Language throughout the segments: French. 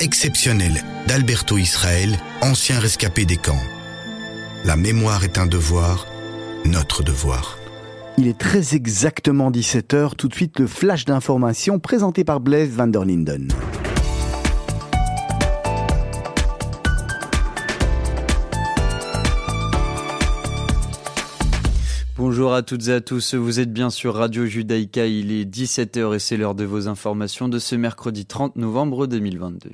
exceptionnelle d'Alberto Israël, ancien rescapé des camps. La mémoire est un devoir, notre devoir. Il est très exactement 17h, tout de suite le flash d'information présenté par Blaise van der Linden. Bonjour à toutes et à tous, vous êtes bien sur Radio Judaïka, il est 17h et c'est l'heure de vos informations de ce mercredi 30 novembre 2022.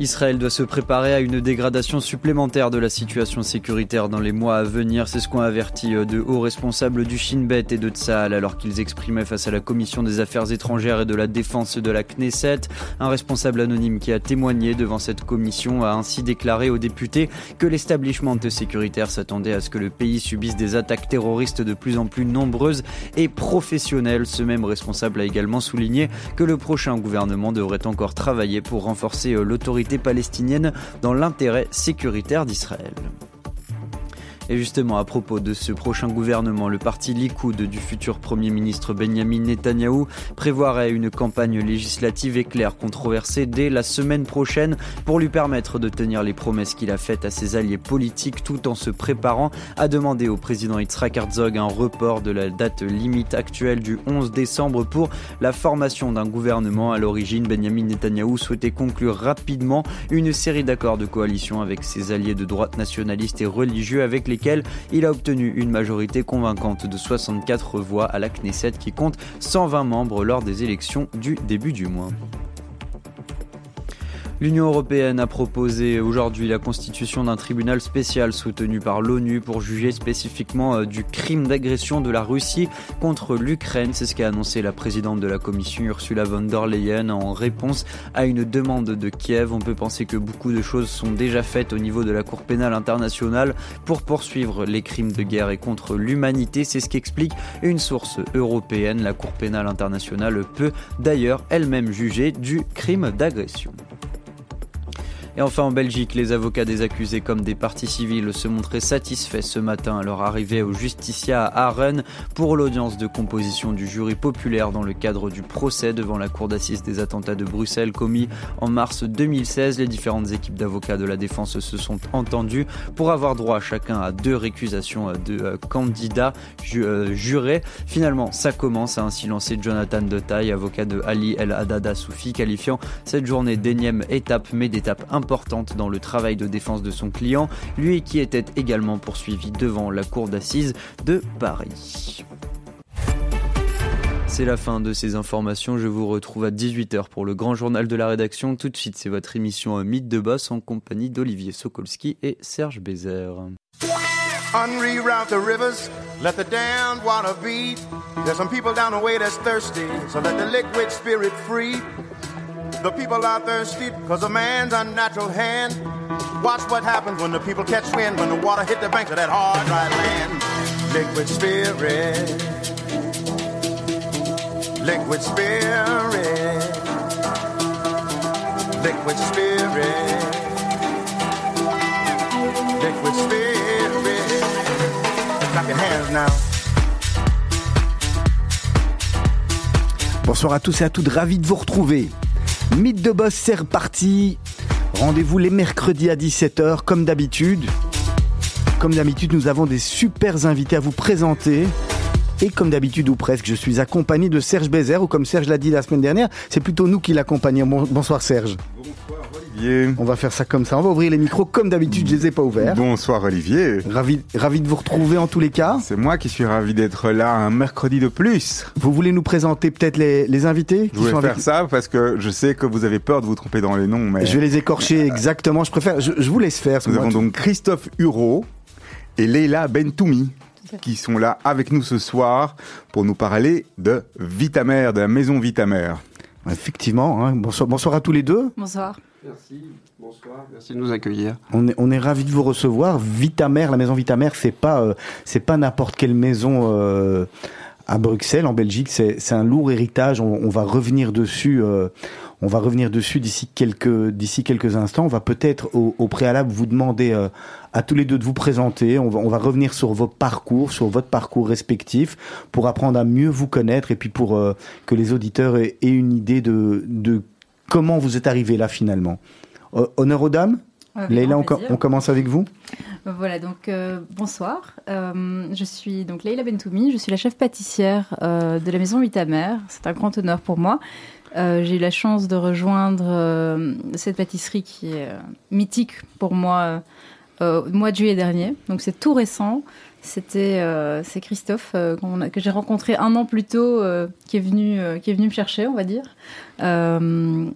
Israël doit se préparer à une dégradation supplémentaire de la situation sécuritaire dans les mois à venir. C'est ce qu'ont averti euh, de hauts responsables du Shin Bet et de Tsahal alors qu'ils exprimaient face à la Commission des Affaires étrangères et de la Défense de la Knesset. Un responsable anonyme qui a témoigné devant cette commission a ainsi déclaré aux députés que l'établissement sécuritaire s'attendait à ce que le pays subisse des attaques terroristes de plus en plus nombreuses et professionnelles. Ce même responsable a également souligné que le prochain gouvernement devrait encore travailler pour renforcer euh, palestinienne dans l'intérêt sécuritaire d'Israël. Et justement, à propos de ce prochain gouvernement, le parti Likoud du futur Premier ministre Benjamin Netanyahou prévoirait une campagne législative éclair controversée dès la semaine prochaine pour lui permettre de tenir les promesses qu'il a faites à ses alliés politiques tout en se préparant à demander au président Yitzhak Herzog un report de la date limite actuelle du 11 décembre pour la formation d'un gouvernement. À l'origine, Benjamin Netanyahou souhaitait conclure rapidement une série d'accords de coalition avec ses alliés de droite nationaliste et religieux avec les il a obtenu une majorité convaincante de 64 voix à la Knesset qui compte 120 membres lors des élections du début du mois. L'Union européenne a proposé aujourd'hui la constitution d'un tribunal spécial soutenu par l'ONU pour juger spécifiquement euh, du crime d'agression de la Russie contre l'Ukraine. C'est ce qu'a annoncé la présidente de la Commission Ursula von der Leyen en réponse à une demande de Kiev. On peut penser que beaucoup de choses sont déjà faites au niveau de la Cour pénale internationale pour poursuivre les crimes de guerre et contre l'humanité. C'est ce qu'explique une source européenne. La Cour pénale internationale peut d'ailleurs elle-même juger du crime d'agression. Et enfin en Belgique, les avocats des accusés comme des parties civiles se montraient satisfaits ce matin à leur arrivée au Justicia à Aren pour l'audience de composition du jury populaire dans le cadre du procès devant la cour d'assises des attentats de Bruxelles commis en mars 2016. Les différentes équipes d'avocats de la défense se sont entendues pour avoir droit chacun à deux récusations de euh, candidats euh, jurés. Finalement, ça commence à ainsi lancer Jonathan Detaille, avocat de Ali El Haddada Soufi, qualifiant cette journée d'énième étape mais d'étape importante dans le travail de défense de son client, lui qui était également poursuivi devant la cour d'assises de Paris. C'est la fin de ces informations. Je vous retrouve à 18h pour le grand journal de la rédaction. Tout de suite, c'est votre émission Mythe de Boss en compagnie d'Olivier Sokolski et Serge Bézère. The people are thirsty because of man's unnatural hand. Watch what happens when the people catch wind, when the water hit the banks of that hard, dry land. Liquid spirit. Liquid spirit. Liquid spirit. Liquid spirit. Clap your hands now. Bonsoir à tous et à toutes, ravi de vous retrouver. Mythe de Boss, c'est reparti. Rendez-vous les mercredis à 17h, comme d'habitude. Comme d'habitude, nous avons des super invités à vous présenter. Et comme d'habitude ou presque, je suis accompagné de Serge Bézère, ou comme Serge l'a dit la semaine dernière, c'est plutôt nous qui l'accompagnons. Bonsoir Serge. Olivier. On va faire ça comme ça. On va ouvrir les micros comme d'habitude, je les ai pas ouverts. Bonsoir Olivier. Ravi, ravi de vous retrouver en tous les cas. C'est moi qui suis ravi d'être là un mercredi de plus. Vous voulez nous présenter peut-être les, invités Je vais faire ça parce que je sais que vous avez peur de vous tromper dans les noms. Mais... Je vais les écorcher exactement. Je préfère. Je, vous laisse faire. Nous avons donc Christophe Huro et Leila Bentoumi qui sont là avec nous ce soir pour nous parler de Vitamer, de la maison Vitamer. Effectivement, hein. bonsoir, bonsoir à tous les deux. Bonsoir. Merci, bonsoir, merci de nous accueillir. On est, on ravis de vous recevoir. Vitamer, la maison Vitamer, c'est pas, euh, c'est pas n'importe quelle maison euh, à Bruxelles, en Belgique. C'est un lourd héritage. On, va revenir dessus. Euh, On va revenir dessus d'ici quelques, quelques instants. On va peut-être au, préalable vous demander à tous les deux de vous présenter. On va, revenir sur vos parcours, sur votre parcours respectif, pour apprendre à mieux vous connaître et puis pour que les auditeurs aient, une idée de, de comment vous êtes arrivé là finalement? honneur aux dames? Leïla, on, on, commence avec vous. Voilà, donc bonsoir. je suis donc Leïla Bentoumi, je suis la chef pâtissière de la maison Mère. C'est un grand honneur pour moi. Euh, j'ai eu la chance de rejoindre euh, cette pâtisserie qui est euh, mythique pour moi au mois de juillet dernier. Donc c'est tout récent. C'était c'est Christophe que j'ai rencontré un an plus tôt qui est venu qui est venu me chercher, on va dire. Euh,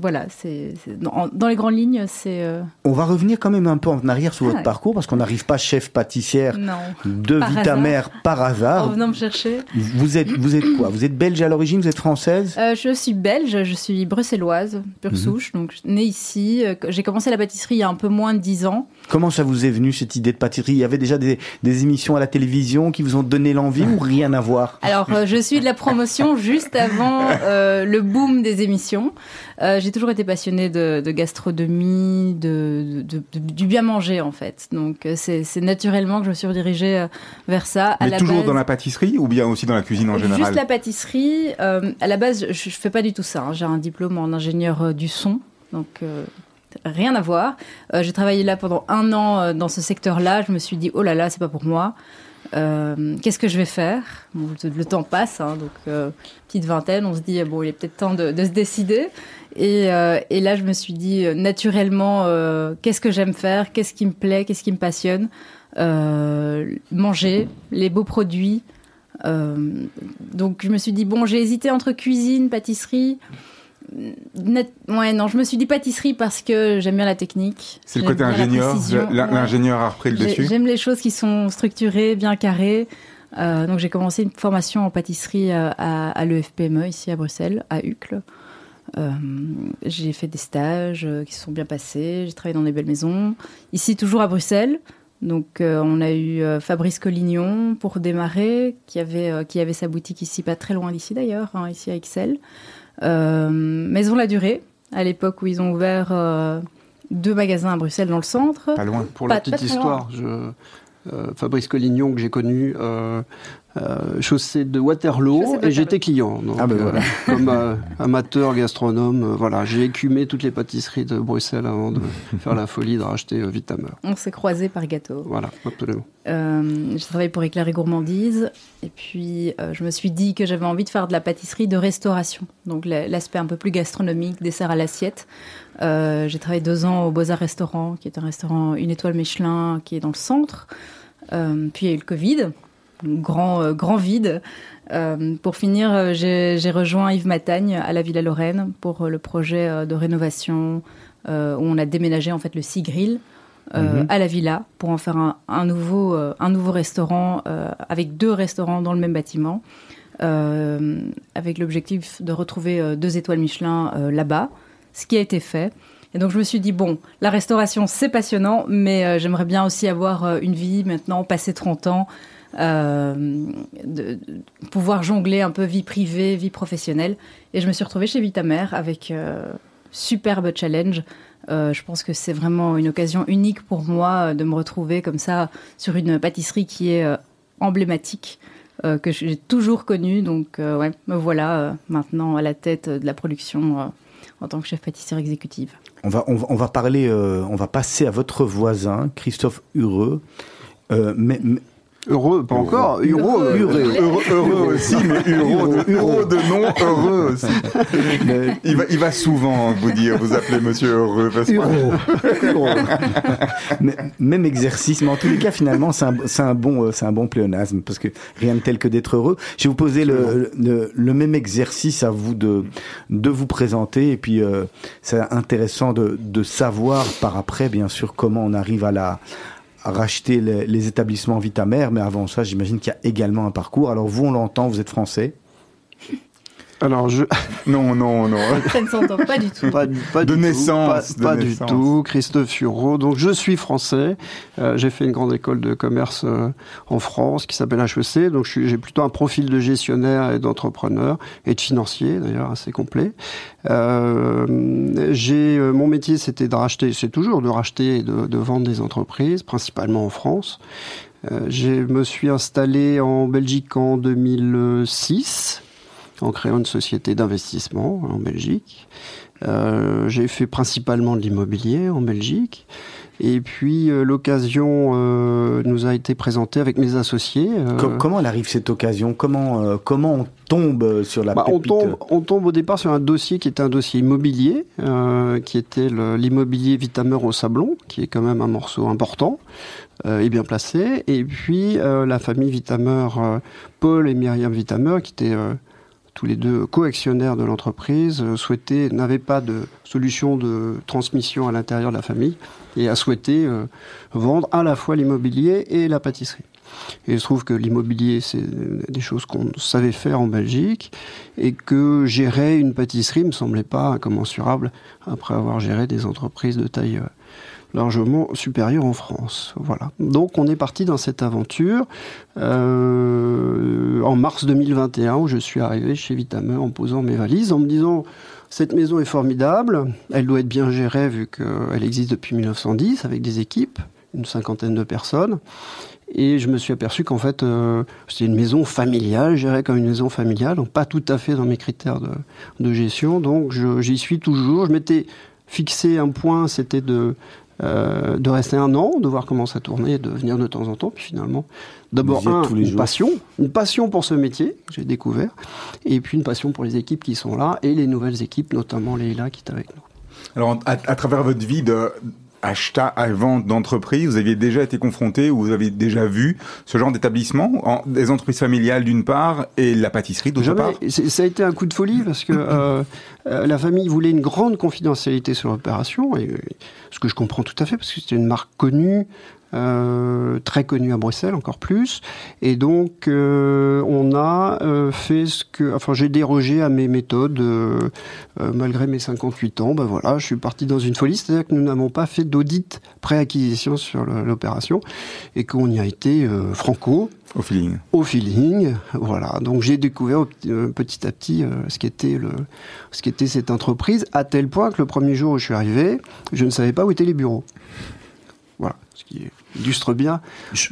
voilà, c'est dans, les grandes lignes, c'est. Euh, On va revenir quand même un peu en arrière sur votre parcours parce qu'on n'arrive pas chef pâtissière de Vitamère par hasard. En venant me chercher. Vous êtes, vous êtes quoi? Vous êtes belge à l'origine Vous êtes française? Euh, Je suis belge, je suis bruxelloise, pure mhm. souche, donc née ici. J'ai commencé la pâtisserie il y a un peu moins de 10 ans. Comment ça vous est venu cette idée de pâtisserie? Il y avait déjà des, des, émissions à la télévision qui vous ont donné l'envie ou rien à voir? Alors, je suis de la promotion juste avant le boom des émissions. Euh, j'ai toujours été passionnée de, gastronomie, de, du bien manger en fait. Donc euh, c'est naturellement que je me suis redirigée euh, vers ça. Mais toujours dans la pâtisserie ou bien aussi dans la cuisine en général Juste la pâtisserie. à la base, je, ne fais pas du tout ça. Hein. J'ai un diplôme en ingénieur du son, donc rien à voir. j'ai travaillé là pendant un an dans ce secteur-là. Je me suis dit, oh là là, c'est pas pour moi. Euh, qu'est-ce que je vais faire? Le temps passe, hein, donc euh, petite vingtaine, on se dit bon, il est peut-être temps de, se décider. Et, euh, et, là, je me suis dit naturellement, qu'est-ce que j'aime faire? Qu'est-ce qui me plaît? Qu'est-ce qui me passionne? Manger, les beaux produits. donc, je me suis dit bon, j'ai hésité entre cuisine, pâtisserie. Ouais, non, je me suis dit pâtisserie parce que j'aime bien la technique. C'est le côté ingénieur. L'ingénieur a repris le dessus. J'aime les choses qui sont structurées, bien carrées. Euh, donc j'ai commencé une formation en pâtisserie euh, à, à l'EFPME ici à Bruxelles, à Uccle. Euh, j'ai fait des stages qui se sont bien passés. J'ai travaillé dans des belles maisons. Ici, toujours à Bruxelles. Donc, on a eu Fabrice Collignon pour démarrer, qui avait, qui avait sa boutique ici, pas très loin d'ici d'ailleurs, hein, ici à Excel. Euh, Maison La Durée, à l'époque où ils ont ouvert euh, deux magasins à Bruxelles dans le centre. Pas loin. Pour la petite histoire, je, euh, Fabrice Collignon que j'ai connu euh, chaussée de Waterloo et j'étais client. ah ben voilà. comme euh, amateur gastronome, euh, voilà, j'ai écumé toutes les pâtisseries de Bruxelles avant de faire la folie de racheter Vitamer. On s'est croisés par gâteau. Voilà, absolument. j'ai travaillé pour Éclair et Gourmandise et puis je me suis dit que j'avais envie de faire de la pâtisserie de restauration, donc l'aspect un peu plus gastronomique, dessert à l'assiette. j'ai travaillé deux ans au Beaux-Arts Restaurant, qui est un restaurant une étoile Michelin qui est dans le centre. puis il y a eu le Covid, grand, euh, grand vide. Euh, pour finir, euh, j'ai rejoint Yves Matagne à la Villa Lorraine pour le projet de rénovation où on a déménagé en fait le Sea Grill. Mhm. à la villa pour en faire un, nouveau, un nouveau restaurant avec deux restaurants dans le même bâtiment, avec l'objectif de retrouver deux étoiles Michelin là-bas, ce qui a été fait. Et donc je me suis dit, bon, la restauration c'est passionnant, mais j'aimerais bien aussi avoir une vie maintenant, passer 30 ans, euh, de, pouvoir jongler un peu vie privée, vie professionnelle. Et je me suis retrouvée chez Vitamer avec euh, superbe challenge. Euh, je pense que c'est vraiment une occasion unique pour moi de me retrouver comme ça sur une pâtisserie qui est emblématique. que j'ai toujours connue. Donc, ouais, me voilà maintenant à la tête de la production en tant que chef pâtissière exécutive. On va, on on va parler, on va passer à votre voisin, Christophe Hureux. Heureux, pas encore. Heureux, heureux, heureux, aussi, mais heureux, heureux de nom, heureux aussi. il, va, il va souvent vous dire, vous appelez monsieur heureux. Parce Même exercice, mais en tous les cas, finalement, c'est un, un, bon, c'est un bon pléonasme, parce que rien de tel que d'être heureux. Je vais vous poser le, le, même exercice à vous de, de vous présenter, et puis euh, c'est intéressant de, de savoir par après, bien sûr, comment on arrive à la racheter les, établissements Vitamer, mais avant ça, j'imagine qu'il y a également un parcours. Alors vous, on l'entend, vous êtes français Alors, je. Non, non, non. Ça ne s'entend pas du tout. Pas, pas De du naissance, Tout, pas de pas naissance. du tout. Christophe Furo. Donc, je suis français. Euh, j'ai fait une grande école de commerce euh, en France qui s'appelle HEC. Donc, je suis- j'ai plutôt un profil de gestionnaire et d'entrepreneur et de financier, d'ailleurs, assez complet. Euh, j'ai, euh, mon métier, c'était de racheter, c'est toujours de racheter et de, de vendre des entreprises, principalement en France. Euh, je me suis installé en Belgique en 2006 en créant une société d'investissement en Belgique. Euh, j'ai fait principalement de l'immobilier en Belgique. Et puis euh, l'occasion euh, nous a été présentée avec mes associés. euh, Co- comment elle arrive cette occasion? Comment, comment on tombe sur la bah, on, tombe, on tombe au départ sur un dossier qui était un dossier immobilier, qui était l'immobilier Vitamer au Sablon, qui est quand même un morceau important et bien placé. Et puis la famille Vitamer, euh, Paul et Myriam Vitamer, qui étaient tous les deux coactionnaires de l'entreprise, euh, souhaitaient, n'avaient pas de solution de transmission à l'intérieur de la famille et a souhaité euh, vendre à la fois l'immobilier et la pâtisserie. Et il se trouve que l'immobilier, c'est des choses qu'on savait faire en Belgique et que gérer une pâtisserie me semblait pas incommensurable après avoir géré des entreprises de taille euh, largement supérieure en France. Voilà. Donc on est parti dans cette aventure euh, en mars 2021 où je suis arrivé chez Vitamer en posant mes valises en me disant cette maison est formidable, elle doit être bien gérée vu qu'elle existe depuis 1910 avec des équipes, une cinquantaine de personnes. Et je me suis aperçu qu'en fait, euh, c'était une maison familiale, gérée comme une maison familiale, donc pas tout à fait dans mes critères de, gestion. Donc j'y suis toujours. Je m'étais fixé un point, c'était de, euh, de rester un an, de voir comment ça tournait, de venir de temps en temps. Puis finalement, d'abord un, tous les une jours. passion, une passion pour ce métier que j'ai découvert, et puis une passion pour les équipes qui sont là et les nouvelles équipes, notamment Leïla qui est avec nous. Alors, à, à travers votre vie de achat à vente d'entreprise, vous aviez déjà été confronté ou vous avez déjà vu ce genre d'établissement, en- des entreprises familiales d'une part et la pâtisserie d'autre part C'est- Ça a été un coup de folie parce que euh, euh, la famille voulait une grande confidentialité sur l'opération, et euh, ce que je comprends tout à fait parce que c'était une marque connue. Euh, très connue à Bruxelles encore plus et donc euh, on a euh, fait ce que enfin j'ai dérogé à mes méthodes malgré mes 58 ans ben voilà je suis parti dans une folie c'est-à-dire que nous n'avons pas fait d'audit pré-acquisition sur l'opération et qu'on y a été franco au feeling au feeling. Voilà. Donc j'ai découvert petit- euh, petit à petit euh, ce qu'était le, ce qu'était cette entreprise, à tel point que le premier jour où je suis arrivé, je ne savais pas où étaient les bureaux. Voilà. Ce qui illustre bien. Je-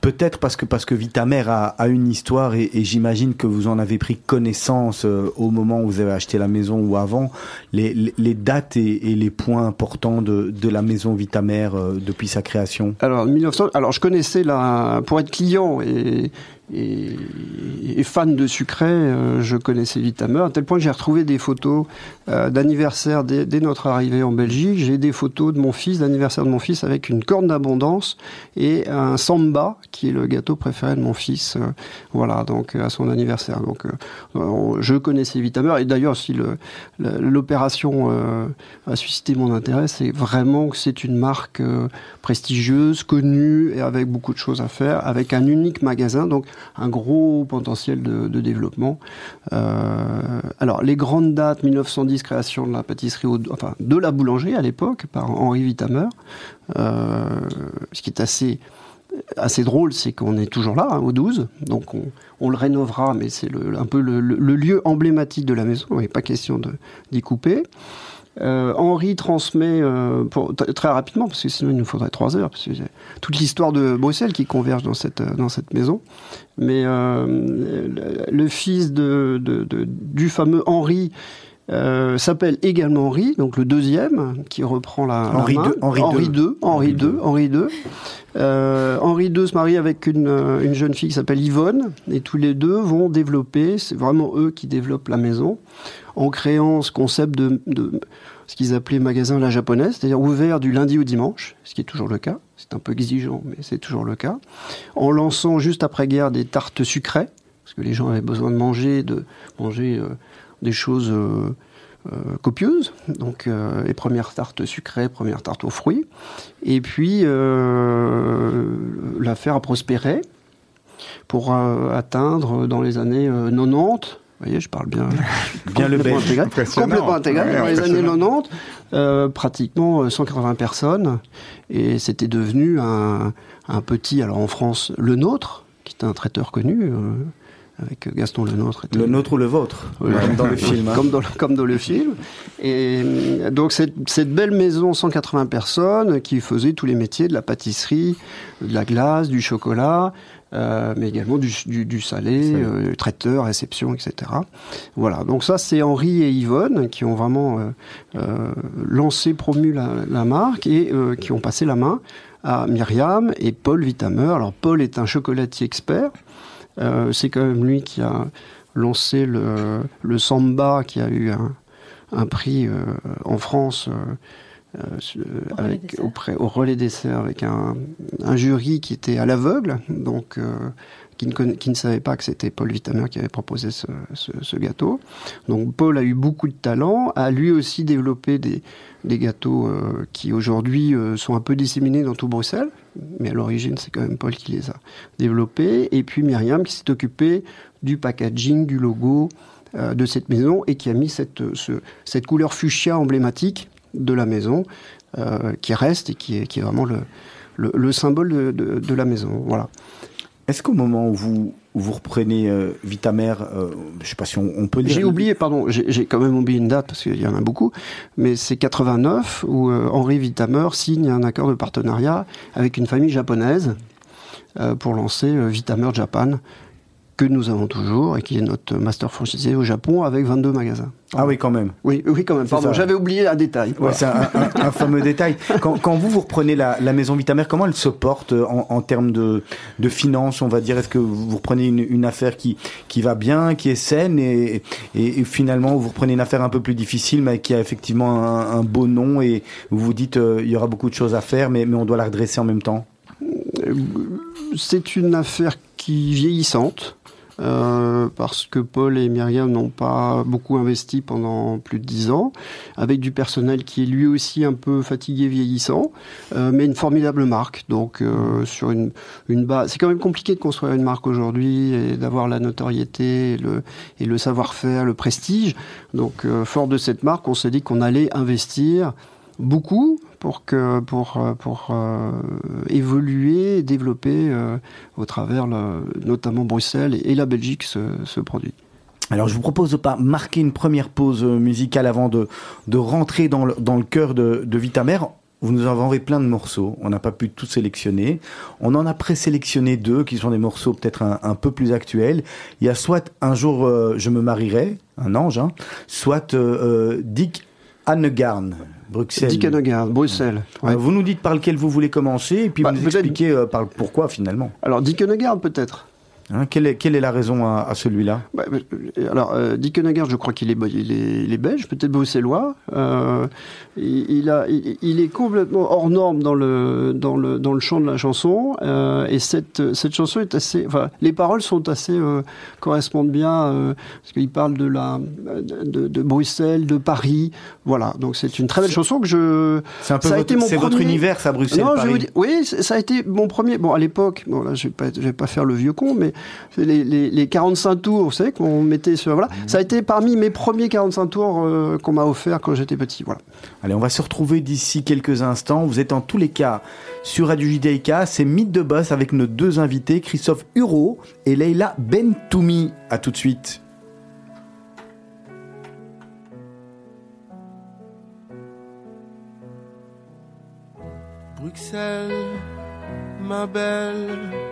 Peut-être parce que parce que Vitamer a, a une histoire et, et j'imagine que vous en avez pris connaissance euh, au moment où vous avez acheté la maison ou avant les, les, les dates et, et les points importants de, de la maison Vitamer euh, depuis sa création. Alors 1900. Alors je connaissais la, pour être client et, et, et fan de sucré, euh, je connaissais Vitamer à tel point que j'ai retrouvé des photos euh, d'anniversaire dès, dès notre arrivée en Belgique. J'ai des photos de mon fils, d'anniversaire de mon fils avec une corne d'abondance et un samba qui est le gâteau préféré de mon fils. euh, voilà, donc euh, à son anniversaire. Donc euh, je connaissais Vitamer et d'ailleurs si l'opération a suscité mon intérêt, c'est vraiment que c'est une marque prestigieuse, connue et avec beaucoup de choses à faire, avec un unique magasin, donc un gros potentiel de, développement. Alors les grandes dates, 1910 création de la pâtisserie, enfin de la boulangerie à l'époque par Henri Vitamer. Euh, ce qui est assez drôle, c'est qu'on est toujours là, hein, au 12, donc on, le rénovera, mais c'est un peu le, lieu emblématique de la maison, il n'est pas question d'y couper. Euh, Henri transmet euh, très rapidement, parce que sinon il nous faudrait trois heures, toute l'histoire de Bruxelles qui converge dans cette, maison. Mais le, fils du fameux Henri euh, s'appelle également Henri, donc le deuxième, qui reprend la, la Henri main. II, Henri Henri II. II, Henri II, Henri II. Euh, Henri II se marie avec une, euh, une jeune fille qui s'appelle Yvonne, et tous les deux vont développer, c'est vraiment eux qui développent la maison, en créant ce concept de, de ce qu'ils appelaient magasin la japonaise, c'est-à-dire ouvert du lundi au dimanche, ce qui est toujours le cas, c'est un peu exigeant, mais c'est toujours le cas, en lançant juste après-guerre des tartes sucrées, parce que les gens avaient besoin de manger, de manger euh, des choses euh, euh, copieuses, donc euh, les premières tartes sucrées, premières tartes aux fruits, et puis l'affaire a prospéré pour atteindre dans les années euh, 90 Vous voyez, je parle bien. bien le belge. Intégré, complètement intégré. dans les années 90, euh, pratiquement 180 personnes. Et c'était devenu un, un, petit, alors en France, le nôtre, qui est un traiteur connu. Euh, avec Gaston Le Nôtre. Le nôtre ou le vôtre, comme dans le film. Hein. Comme, dans, comme, dans, le film. Et donc cette, cette, belle maison, 180 personnes, qui faisait tous les métiers de la pâtisserie, de la glace, du chocolat, euh, mais également du, du, du salé, euh, traiteur, réception, etc. Voilà, donc ça c'est Henri et Yvonne qui ont vraiment euh, euh lancé, promu la, la marque et euh, qui ont passé la main à Myriam et Paul Vitamer. Alors Paul est un chocolatier expert, c'est quand même lui qui a lancé le, le Samba qui a eu un, un prix en France euh, avec, auprès, au relais dessert avec un, un, jury qui était à l'aveugle, donc euh, qui, ne savait pas que c'était Paul Vitamer qui avait proposé ce, gâteau. Donc Paul a eu beaucoup de talent, a lui aussi développé des, gâteaux euh, qui aujourd'hui euh, sont un peu disséminés dans tout Bruxelles, mais à l'origine c'est quand même Paul qui les a développés, et puis Myriam qui s'est occupée du packaging, du logo euh, de cette maison et qui a mis cette, ce, cette couleur fuchsia emblématique de la maison qui reste et qui est, vraiment le, le, le symbole de, de, de, la maison. Voilà. Est-ce qu'au moment où vous, où vous reprenez euh, Vitamer, euh, je ne sais pas si on, on peut. J'ai oublié, pardon, j'ai quand même oublié une date parce qu'il y en a beaucoup, mais c'est 89 où euh, Henri Vitamer signe un accord de partenariat avec une famille japonaise euh, pour lancer Vitamer Japan, que nous avons toujours et qui est notre master franchisé au Japon avec 22 magasins. Ah oui, quand même. Oui, oui, quand même. Pardon, j'avais oublié un détail. Ouais. C'est un, un, un, fameux détail. Quand, quand, vous vous reprenez la, la maison Vitamer, comment elle se porte en, en termes de, de finances, on va dire? Est-ce que vous reprenez une, une, affaire qui, qui va bien, qui est saine, et, et, et, finalement vous reprenez une affaire un peu plus difficile, mais qui a effectivement un, un beau nom, et vous vous dites euh, il y aura beaucoup de choses à faire, mais, mais on doit la redresser en même temps? C'est une affaire qui vieillissante. Euh, parce que Paul et Myriam n'ont pas beaucoup investi pendant plus de dix ans, avec du personnel qui est lui aussi un peu fatigué, vieillissant, euh, mais une formidable marque. Donc euh, sur une, une base, c'est quand même compliqué de construire une marque aujourd'hui et d'avoir la notoriété et le, et le savoir-faire, le prestige. Donc fort de cette marque, on s'est dit qu'on allait investir beaucoup pour que pour pour euh, évoluer développer euh, au travers notamment Bruxelles et, la Belgique ce, ce produit. Alors je vous propose de pas marquer une première pause musicale avant de, de rentrer dans le, dans le cœur de, de Vitamer. Vous nous avez plein de morceaux, on n'a pas pu tout sélectionner. On en a présélectionné deux qui sont des morceaux peut-être un, un, peu plus actuels. Il y a soit Un jour euh, je me marierai, un ange, hein, soit euh, Dick Annegarn, Bruxelles. Dick Bruxelles. Ouais. Vous nous dites par lequel vous voulez commencer et puis bah, vous nous expliquez euh, par pourquoi finalement. Alors Dick peut-être. Hein, quelle, est, quelle, est, la raison à, à celui-là? Bah, Alors, euh, Dick Honegger, je crois qu'il est, il est, il est belge, peut-être bruxellois. Euh, il, il, a, il, il, est complètement hors norme dans le, dans le, dans le chant de la chanson. Euh, et cette, cette chanson est assez. Enfin, les paroles sont assez. Euh, correspondent bien, euh, parce qu'il parle de, la, de, de, Bruxelles, de Paris. Voilà, donc c'est une très belle chanson que je. C'est un peu ça votre, a été mon premier... votre univers, ça, Bruxelles. Non, Paris. Oui, ça a été mon premier. Bon, à l'époque, bon, là, je vais, pas, je vais pas faire le vieux con, mais les, les, les 45 tours, vous savez, qu'on mettait sur. Voilà. Mmh. Ça a été parmi mes premiers 45 tours euh, qu'on m'a offert quand j'étais petit. Voilà. Allez, on va se retrouver d'ici quelques instants. Vous êtes en tous les cas sur Radio JDK. C'est Mythe de Boss avec nos deux invités, Christophe Huro et Leila Bentoumi. À tout de suite. Bruxelles, ma belle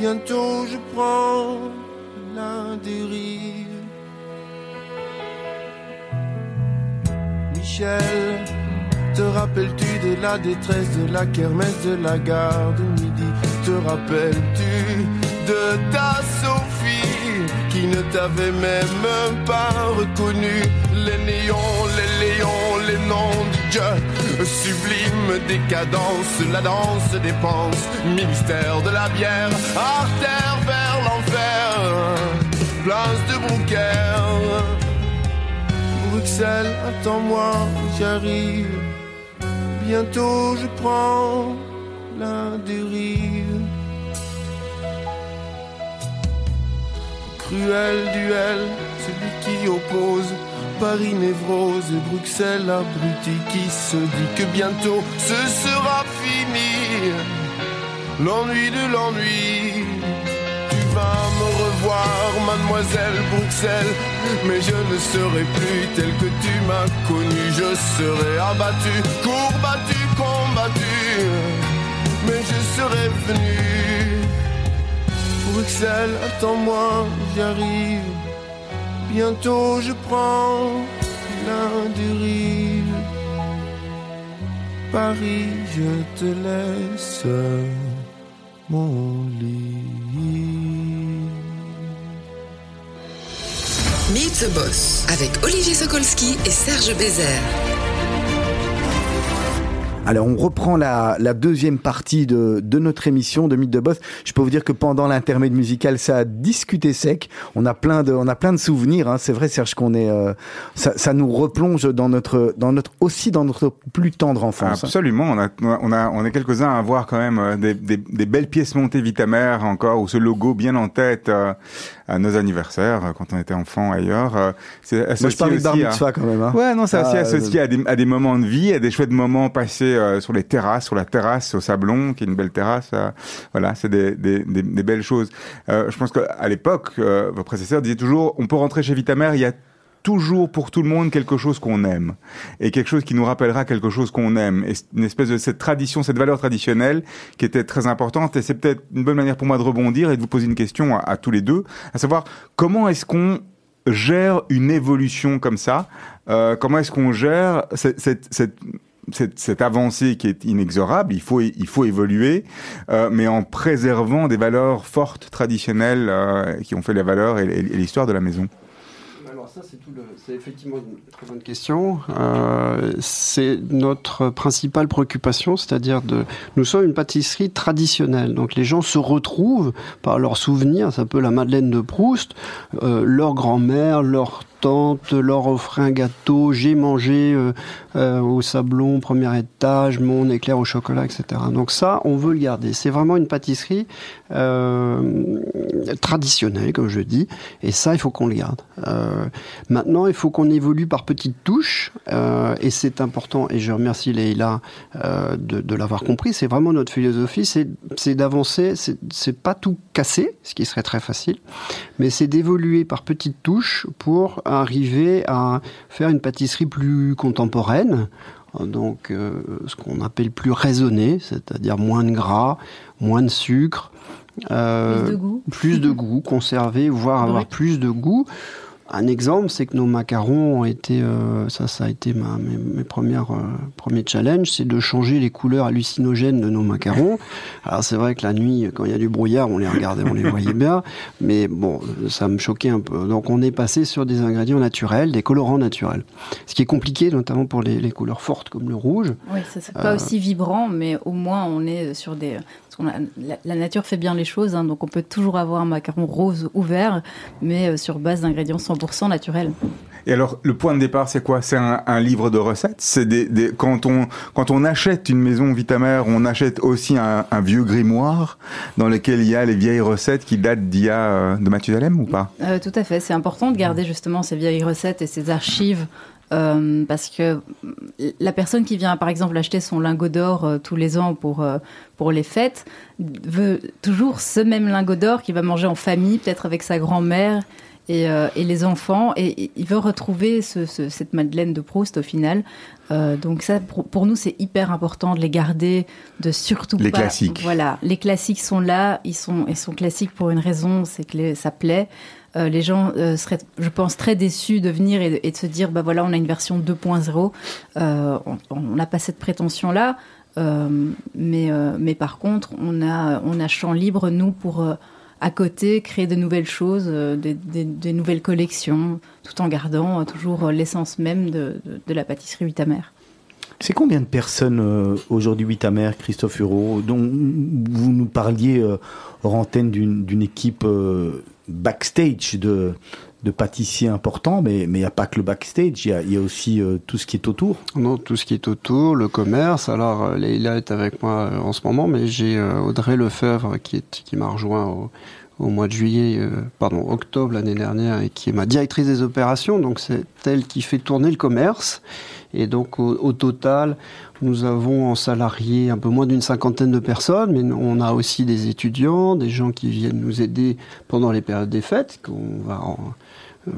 bientôt je prends la dérive. Michel, te rappelles-tu de la détresse de la kermesse de la gare de midi? Te rappelles-tu de ta Sophie? Qui ne t'avait même pas reconnu. Les néons, les léons, les noms du Dieu, sublime décadence, la danse des penses, ministère de la bière, artère vers l'enfer, place de Brouquer. Bruxelles, attends-moi, j'arrive. Bientôt je prends la dérive. Cruel duel, celui qui oppose Paris névrose et Bruxelles abruti qui se dit que bientôt ce sera fini. L'ennui de l'ennui. Tu vas me revoir, mademoiselle Bruxelles, mais je ne serai plus tel que tu m'as connu. Je serai abattu, courbattu, combattu, mais je serai venu. Bruxelles, attends-moi, j'arrive. Bientôt je prends la. Paris, je te laisse mon lit. Meet the Boss avec Olivier Sokolski et Serge Bézère. Alors on reprend la, la deuxième partie de, de, notre émission de Mythe de Boss. Je peux vous dire que pendant l'intermède musical, ça a discuté sec. On a plein de, on a plein de souvenirs. Hein. C'est vrai, Serge, qu'on est, euh, ça, ça, nous replonge dans notre, dans notre, aussi dans notre plus tendre enfance. Absolument. On a, on a, on est quelques uns à voir quand même euh, des, des, des, belles pièces montées Vitamère encore, ou ce logo bien en tête. Euh, à nos anniversaires euh, quand on était enfant ailleurs. Euh, c'est associé Moi, je parle aussi de à... quand même. Hein. Ouais, non, c'est aussi ah, associé à des, à des, moments de vie, à des chouettes moments passés euh, sur les terrasses, sur la terrasse au Sablon, qui est une belle terrasse. voilà, c'est des, des, des, des, belles choses. je pense qu'à l'époque, vos prédécesseurs disaient toujours, on peut rentrer chez Vitamère, il y a toujours pour tout le monde quelque chose qu'on aime. Et quelque chose qui nous rappellera quelque chose qu'on aime. Et une espèce de cette tradition, cette valeur traditionnelle qui était très importante. Et c'est peut-être une bonne manière pour moi de rebondir et de vous poser une question à, tous les deux, à savoir comment est-ce qu'on gère une évolution comme ça? Euh, Comment est-ce qu'on gère cette, avancée qui est inexorable, il faut, il faut évoluer, euh, mais en préservant des valeurs fortes, traditionnelles, euh, qui ont fait les valeurs et l'histoire de la maison ça, c'est effectivement une très bonne question. Euh, c'est notre principale préoccupation, c'est-à-dire de. Nous sommes une pâtisserie traditionnelle, donc les gens se retrouvent par leurs souvenirs. C'est un peu la Madeleine de Proust, euh, leur grand-mère, leur tante leur offrait un gâteau, j'ai mangé euh, euh, au sablon, premier étage, mon éclair au chocolat, etc. Donc ça, on veut le garder. C'est vraiment une pâtisserie euh, traditionnelle, comme je dis, et ça, il faut qu'on le garde. Maintenant, il faut qu'on évolue par petites touches, et c'est important, et je remercie Leïla de l'avoir compris, c'est vraiment notre philosophie, c'est d'avancer, c'est pas tout casser, ce qui serait très facile, mais c'est d'évoluer par petites touches pour arriver à faire une pâtisserie plus contemporaine, donc euh, ce qu'on appelle plus raisonné, c'est-à-dire moins de gras, moins de sucre, euh, plus de goût, plus de goût, conserver, voire avoir plus de goût. Un exemple, c'est que nos macarons ont été, euh, ça, ça a été ma, mes, mes premières, euh, premiers challenges, c'est de changer les couleurs hallucinogènes de nos macarons. Alors c'est vrai que la nuit, quand il y a du brouillard, on les regardait, on les voyait bien, mais bon, ça me choquait un peu. Donc on est passé sur des ingrédients naturels, des colorants naturels. Ce qui est compliqué, notamment pour les, les couleurs fortes comme le rouge. Oui, c'est pas euh, aussi vibrant, mais au moins on est sur des la, la, nature fait bien les choses, hein, donc on peut toujours avoir un macaron rose ou vert, mais euh, sur base d'ingrédients 100% naturels. Et alors, le point de départ, c'est quoi? C'est un, un, livre de recettes? C'est des, des, quand on quand on achète une maison Vitamère, on achète aussi un, un, vieux grimoire dans lequel il y a les vieilles recettes qui datent d'il y a euh, de Mathusalem ou pas? Euh, Tout à fait. C'est important de garder justement ces vieilles recettes et ces archives euh, parce que la personne qui vient, par exemple, acheter son lingot d'or euh, tous les ans pour, euh, pour les fêtes, veut toujours ce même lingot d'or qu'il va manger en famille, peut-être avec sa grand-mère et, et, les enfants. Et, et il veut retrouver ce, ce, cette Madeleine de Proust au final. Donc ça, pour, pour nous, c'est hyper important de les garder, de surtout les pas... classiques. Voilà, les classiques sont là, ils sont, ils sont classiques pour une raison, c'est que les, ça plaît. Euh, les gens euh, seraient, je pense, très déçus de venir et de, de se dire, bah voilà, on a une version 2.0. Euh, on n'a pas cette prétention-là, euh, mais, euh, mais par contre, on a, on a champ libre, nous, pour à côté, créer de nouvelles choses, des, nouvelles collections, tout en gardant toujours l'essence même de, de, la pâtisserie Huitamer. C'est combien de personnes aujourd'hui Huitamer, Christophe Hureau, dont vous nous parliez hors antenne d'une équipe backstage de, de pâtissiers importants, mais il n'y a pas que le backstage, il y a, aussi euh, tout ce qui est autour. Non, tout ce qui est autour, le commerce. Alors, euh, Leïla est avec moi euh, en ce moment, mais j'ai Audrey Lefebvre qui, qui m'a rejoint au, au, mois de juillet, pardon, octobre l'année dernière, et qui est ma directrice des opérations. Donc, c'est elle qui fait tourner le commerce. Et donc, au, total, nous avons en salarié un peu moins d'une cinquantaine de personnes, mais on a aussi des étudiants, des gens qui viennent nous aider pendant les périodes des fêtes, qu'on va en, euh,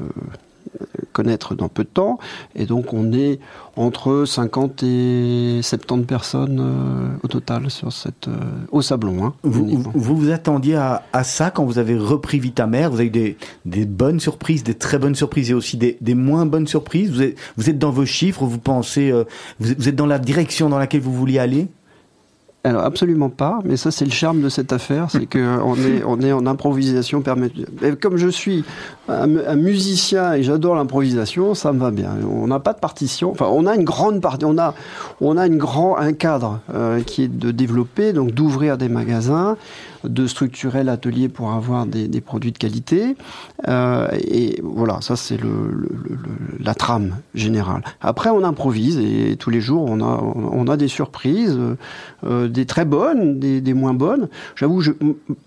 connaître dans peu de temps. Et donc on est entre 50 et 70 personnes euh, au total sur cette, euh, au Sablon. Hein, vous, vous, attendiez à, ça quand vous avez repris Vitamer? Vous avez eu des, des, bonnes surprises, des très bonnes surprises et aussi des, des moins bonnes surprises? Vous êtes, vous êtes, dans vos chiffres, vous pensez, vous êtes dans la direction dans laquelle vous vouliez aller? Alors absolument pas, mais ça c'est le charme de cette affaire, c'est qu'on est, on est en improvisation permanente. Comme je suis un, musicien et j'adore l'improvisation, ça me va bien. On n'a pas de partition, enfin on a une grande partie, on a, on a une grand, un cadre euh, qui est de développer, donc d'ouvrir des magasins, de structurer l'atelier pour avoir des, des, produits de qualité. Euh, et voilà, ça c'est le, le, la trame générale. Après, on improvise et tous les jours, on a, on a des surprises, euh, des très bonnes, des, des moins bonnes. J'avoue,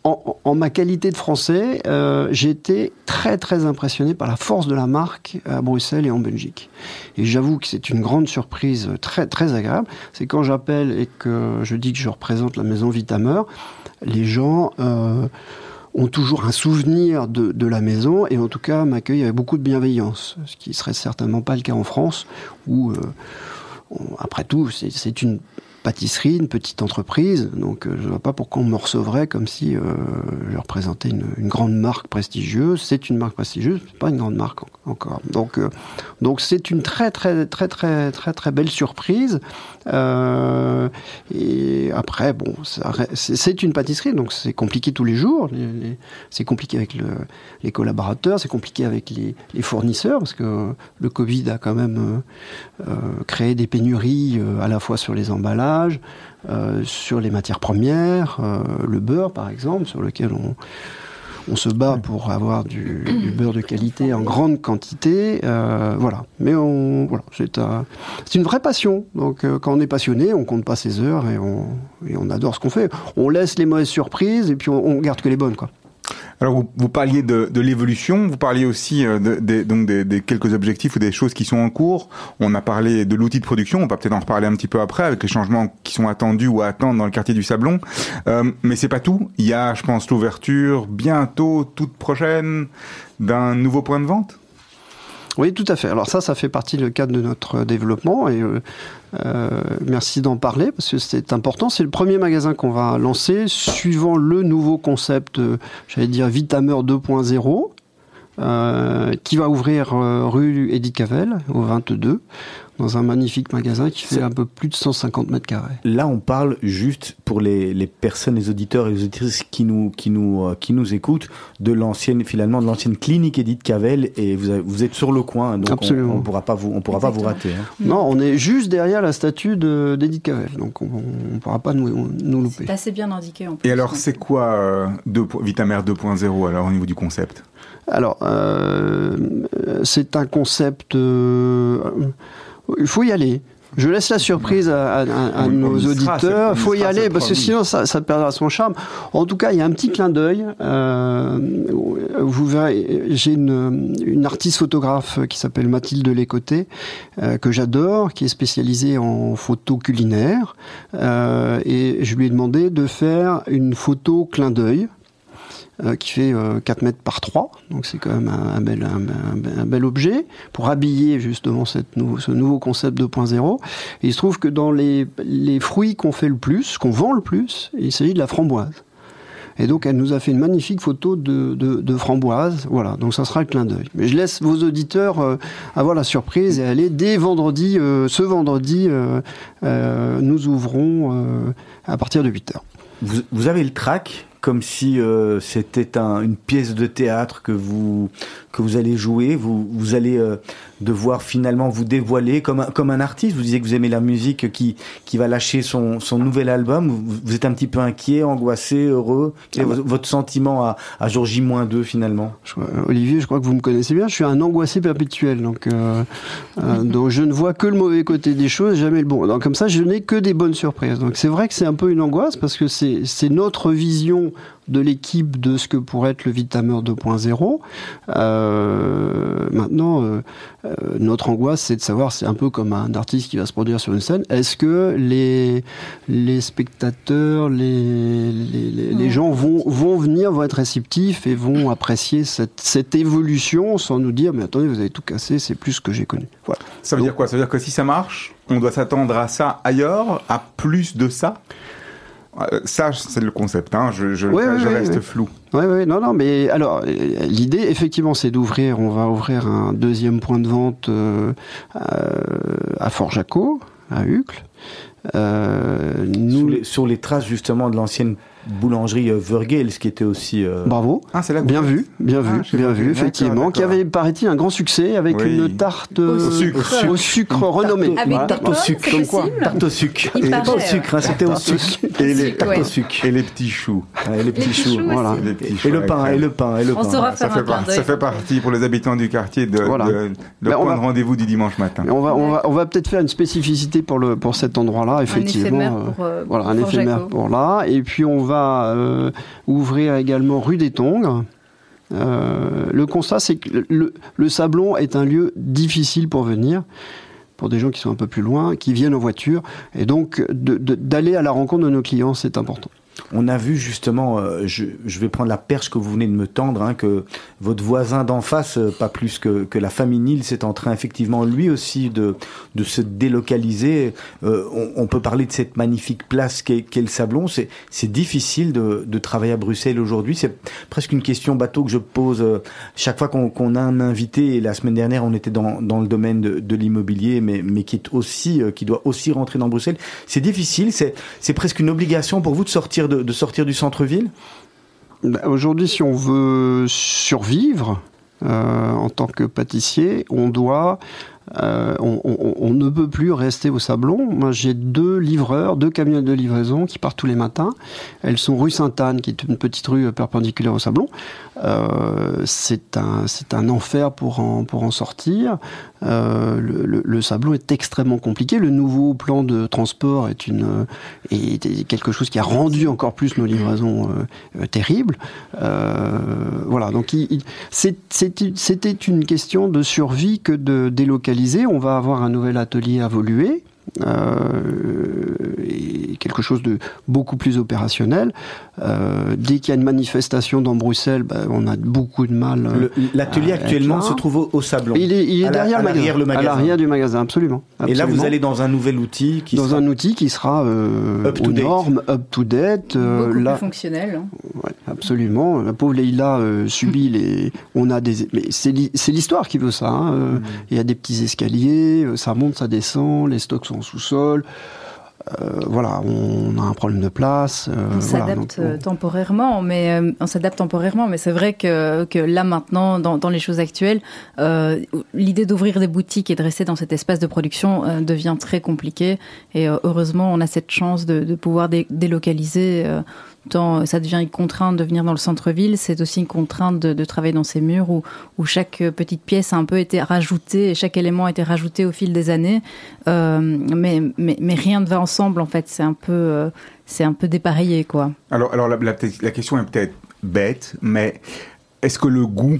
en, en, ma qualité de français, euh, j'ai été très très impressionné par la force de la marque à Bruxelles et en Belgique. Et j'avoue que c'est une grande surprise très très agréable. C'est quand j'appelle et que je dis que je représente la maison Vitamer, les gens euh, ont toujours un souvenir de, la maison et en tout cas m'accueillent avec beaucoup de bienveillance, ce qui serait certainement pas le cas en France où, euh, après tout, c'est une pâtisserie, une petite entreprise, donc euh, je ne vois pas pourquoi on me recevrait comme si euh, je représentais une, grande marque prestigieuse. C'est une marque prestigieuse, pas une grande marque encore. Donc, euh, donc c'est une très très très très très très belle surprise. Et après, bon, c'est une pâtisserie, donc c'est compliqué tous les jours. C'est compliqué avec le, les collaborateurs, c'est compliqué avec les, les, fournisseurs parce que le Covid a quand même créé des pénuries à la fois sur les emballages euh, sur les matières premières, euh, le beurre par exemple, sur lequel on, on se bat pour avoir du, beurre de qualité en grande quantité. Euh, voilà. Mais on, voilà, c'est une vraie passion. Donc, quand on est passionné, on compte pas ses heures et on, et on adore ce qu'on fait. On laisse les mauvaises surprises et puis on, on garde que les bonnes, quoi. Alors vous, vous parliez de, de l'évolution, vous parliez aussi euh, de, de, donc des, des, quelques objectifs ou des choses qui sont en cours. On a parlé de l'outil de production, on va peut-être en reparler un petit peu après avec les changements qui sont attendus ou à attendre dans le quartier du Sablon. Euh, mais c'est pas tout. Il y a, je pense, l'ouverture bientôt, toute prochaine, d'un nouveau point de vente? Oui, tout à fait. Alors ça, ça fait partie du cadre de notre développement et euh, euh, merci d'en parler parce que c'est important. C'est le premier magasin qu'on va lancer suivant le nouveau concept, euh, j'allais dire Vitamer 2.0. Euh, qui va ouvrir euh, rue Edith Cavell au 22 dans un magnifique magasin qui fait un peu plus de 150 mètres carrés. Là, on parle juste pour les, les personnes, les auditeurs et les auditrices qui nous, qui nous, euh, qui nous écoutent de l'ancienne, finalement, de l'ancienne clinique Edith Cavell et vous, vous êtes sur le coin, donc Absolument. on, on pourra pas vous, on pourra pas vous rater. Hein. Non, on est juste derrière la statue d'Edith Cavell, donc on, ne pourra pas nous, nous louper. C'est assez bien indiqué en plus. Et alors, c'est quoi euh, deux, Vitamer 2.0 alors au niveau du concept? Alors, euh, c'est un concept. Euh, il faut y aller. Je laisse la surprise à, nos auditeurs. Il faut y aller parce que sinon ça, ça, perdra son charme. En tout cas, il y a un petit clin d'œil. Euh, vous verrez, j'ai une, une, artiste photographe qui s'appelle Mathilde Lécoté, euh, que j'adore, qui est spécialisée en photo culinaire. Euh, et je lui ai demandé de faire une photo clin d'œil euh, qui fait 4 euh, mètres par 3, donc c'est quand même un, bel, objet pour habiller justement cette ce nouveau concept 2.0. il se trouve que dans les, fruits qu'on fait le plus, qu'on vend le plus, il s'agit de la framboise. Et donc, elle nous a fait une magnifique photo de, framboise. Voilà, donc ça sera le clin d'œil. Mais je laisse vos auditeurs euh, avoir la surprise et aller dès vendredi, euh, ce vendredi, nous ouvrons à partir de 8 heures. Vous, vous, avez le track comme si euh, c'était un, une pièce de théâtre que vous que vous allez jouer. Vous vous allez euh, devoir finalement vous dévoiler comme un, comme un artiste. Vous disiez que vous aimez la musique qui qui va lâcher son son nouvel album. Vous, vous êtes un petit peu inquiet, angoissé, heureux. Quel est Ah bah. votre- sentiment à à jour J-2 finalement? Je Olivier, je crois que vous me connaissez bien. Je suis un angoissé perpétuel, donc euh, euh, donc je ne vois que le mauvais côté des choses, jamais le bon. Donc comme ça, je n'ai que des bonnes surprises. Donc c'est vrai que c'est un peu une angoisse parce que c'est notre vision de l'équipe de ce que pourrait être le Vitamer 2.0. Euh, maintenant, euh, euh, notre angoisse, c'est de savoir, c'est un peu comme un artiste qui va se produire sur une scène. Est-ce que les les spectateurs, les les, les- les gens vont vont venir, vont être réceptifs et vont apprécier cette cette évolution sans nous dire mais attendez, vous avez tout cassé, c'est plus ce que j'ai connu. Voilà. Ça veut dire quoi? Ça veut dire que si ça marche, on doit s'attendre à ça ailleurs, à plus de ça? Ça, c'est le concept. Hein. Je, je, Ouais, ouais, je ouais, reste ouais. flou. Oui, oui, non, non, mais alors, euh, l'idée, effectivement, c'est d'ouvrir, on va ouvrir un deuxième point de vente euh, euh, à Fort-Jaco, à Uccle. Euh, nous, sur les, sur les traces justement de l'ancienne boulangerie euh, Vergel, ce qui était aussi euh, bravo. Ah, c'est là que Bien vous- vu, bien Ah, vu, je sais bien vu, effectivement, qui avait, paraît-il, un grand succès avec Oui. une tarte Au euh, sucre. au sucre renommée. Avec tarte au sucre, comme quoi Tarte au sucre. Il Et paraît, pas au sucre, hein, c'était au sucre. Et les, Tarte Ouais. au sucre. et les petits choux. Ouais, les petits choux. choux Voilà. aussi. Les petits choux Et le pain, et le pain, et le On pain. saura Ça faire fait, un ça partie pour les habitants du quartier de, point de rendez-vous du dimanche matin. On va, on va, on va peut-être faire une spécificité pour le, pour cet endroit-là, effectivement. éphémère euh, pour, euh, voilà, un pour éphémère Jaco. pour là. Et puis on va euh, ouvrir également rue des Tongres. Euh, le constat, c'est que le, le Sablon est un lieu difficile pour venir, pour des gens qui sont un peu plus loin, qui viennent en voiture. Et donc, d'aller à la rencontre de nos clients, c'est important. On a vu justement, euh, je, je vais prendre la perche que vous venez de me tendre, hein, que votre voisin d'en face, euh, pas plus que, que la famille Nils, est en train effectivement lui aussi de, de se délocaliser. Euh, on, on peut parler de cette magnifique place qu'est qu'est le Sablon. C'est c'est difficile de, de travailler à Bruxelles aujourd'hui. C'est presque une question bateau que je pose euh, chaque fois qu'on a un invité. Et la semaine dernière, on était dans, dans le domaine de, de l'immobilier, mais, mais qui est aussi, qui doit aussi rentrer dans Bruxelles. C'est difficile. C'est c'est presque une obligation pour vous de sortir de, de sortir du centre-ville? Bah, Aujourd'hui, si on veut survivre euh, en tant que pâtissier, on doit, euh, on, ne peut plus rester au Sablon. Moi, j'ai deux livreurs, deux camionnettes de livraison qui partent tous les matins. Elles sont rue Sainte-Anne, qui est une petite rue perpendiculaire au Sablon. Euh, c'est un, un enfer pour en, pour en sortir. Euh, le, Sablon est extrêmement compliqué. Le nouveau plan de transport est une est quelque chose qui a rendu encore plus nos livraisons terribles. Voilà, donc c'était une question de survie que de délocaliser. On va avoir un nouvel atelier à Voluer. Euh, et quelque chose de beaucoup plus opérationnel. Euh, dès qu'il y a une manifestation dans Bruxelles, ben, on a beaucoup de mal. euh, L'atelier actuellement se trouve au, au Sablon. il est, il est la- derrière à le, magasin, À magasin. l'arrière du magasin, absolument. Et là, vous allez dans un nouvel outil qui dans sera- un outil qui sera euh, Up to aux date. normes, up to date. euh, Beaucoup là, plus fonctionnel. hein. ouais, absolument. La pauvre Leïla euh, subit les. On a des. Mais c'est l'hi- c'est l'histoire qui veut ça. hein, Mm. euh, Il y a des petits escaliers, ça monte, ça descend, les stocks sont en sous-sol. Euh, voilà, on a un problème de place. euh, On s'adapte euh, temporairement, mais euh, on s'adapte temporairement, mais c'est vrai que, que là maintenant, dans, dans les choses actuelles, l'idée d'ouvrir des boutiques et de rester dans cet espace de production devient très compliquée. Et heureusement, on a cette chance de, de pouvoir dé- délocaliser. Tant ça devient une contrainte de venir dans le centre-ville, c'est aussi une contrainte de, de travailler dans ces murs où, où chaque petite pièce a un peu été rajoutée et chaque élément a été rajouté au fil des années. Euh, mais, mais, mais rien ne va ensemble en fait. C'est un peu, euh, c'est un peu dépareillé quoi. Alors, alors la, la- la question est peut-être bête, mais est-ce que le goût,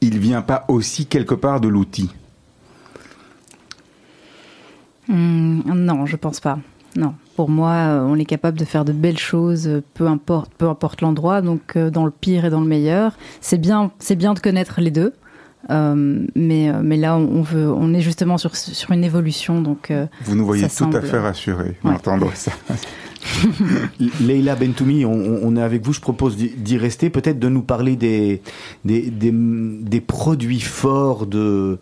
il vient pas aussi quelque part de l'outil? Hmm, non, je pense pas. Non, pour moi, euh, on est capable de faire de belles choses, euh, peu importe, peu importe l'endroit. Donc, euh, dans le pire et dans le meilleur, c'est bien, c'est bien de connaître les deux. Euh, mais, mais là, on veut, on est justement sur, sur une évolution. Donc, Vous nous voyez tout à fait rassurés Ouais. ça. Leila Bentoumi, on, on est avec vous. Je propose d'y d'y rester, peut-être de nous parler des, des, des, des produits forts de,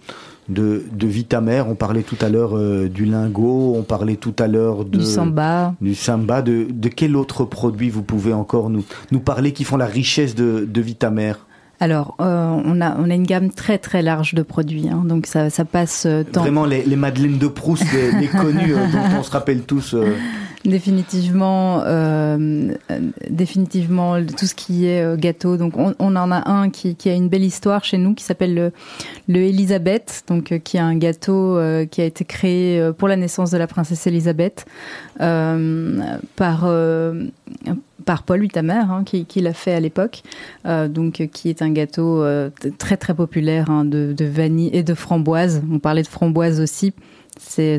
de, de Vitamère. On parlait tout à l'heure euh, du lingot, on parlait tout à l'heure. Du samba. Du samba. De, de quel autre produit vous pouvez encore nous, nous parler qui font la richesse de, de Vitamère alors, euh, on, a, on a une gamme très très large de produits, hein, donc ça, ça passe euh, tant... Vraiment les, les Madeleines de Proust, les, les connues dont on se rappelle tous. Définitivement, euh, définitivement tout ce qui est euh, gâteau. Donc on, en a un qui, a une belle histoire chez nous qui s'appelle le, le Elisabeth, donc euh, qui est un gâteau qui a été créé pour la naissance de la princesse Elisabeth par par Paul Huitamer, hein, qui, qui l'a fait à l'époque, donc qui est un gâteau très très populaire hein, de vanille et de framboise. On parlait de framboise aussi. C'est,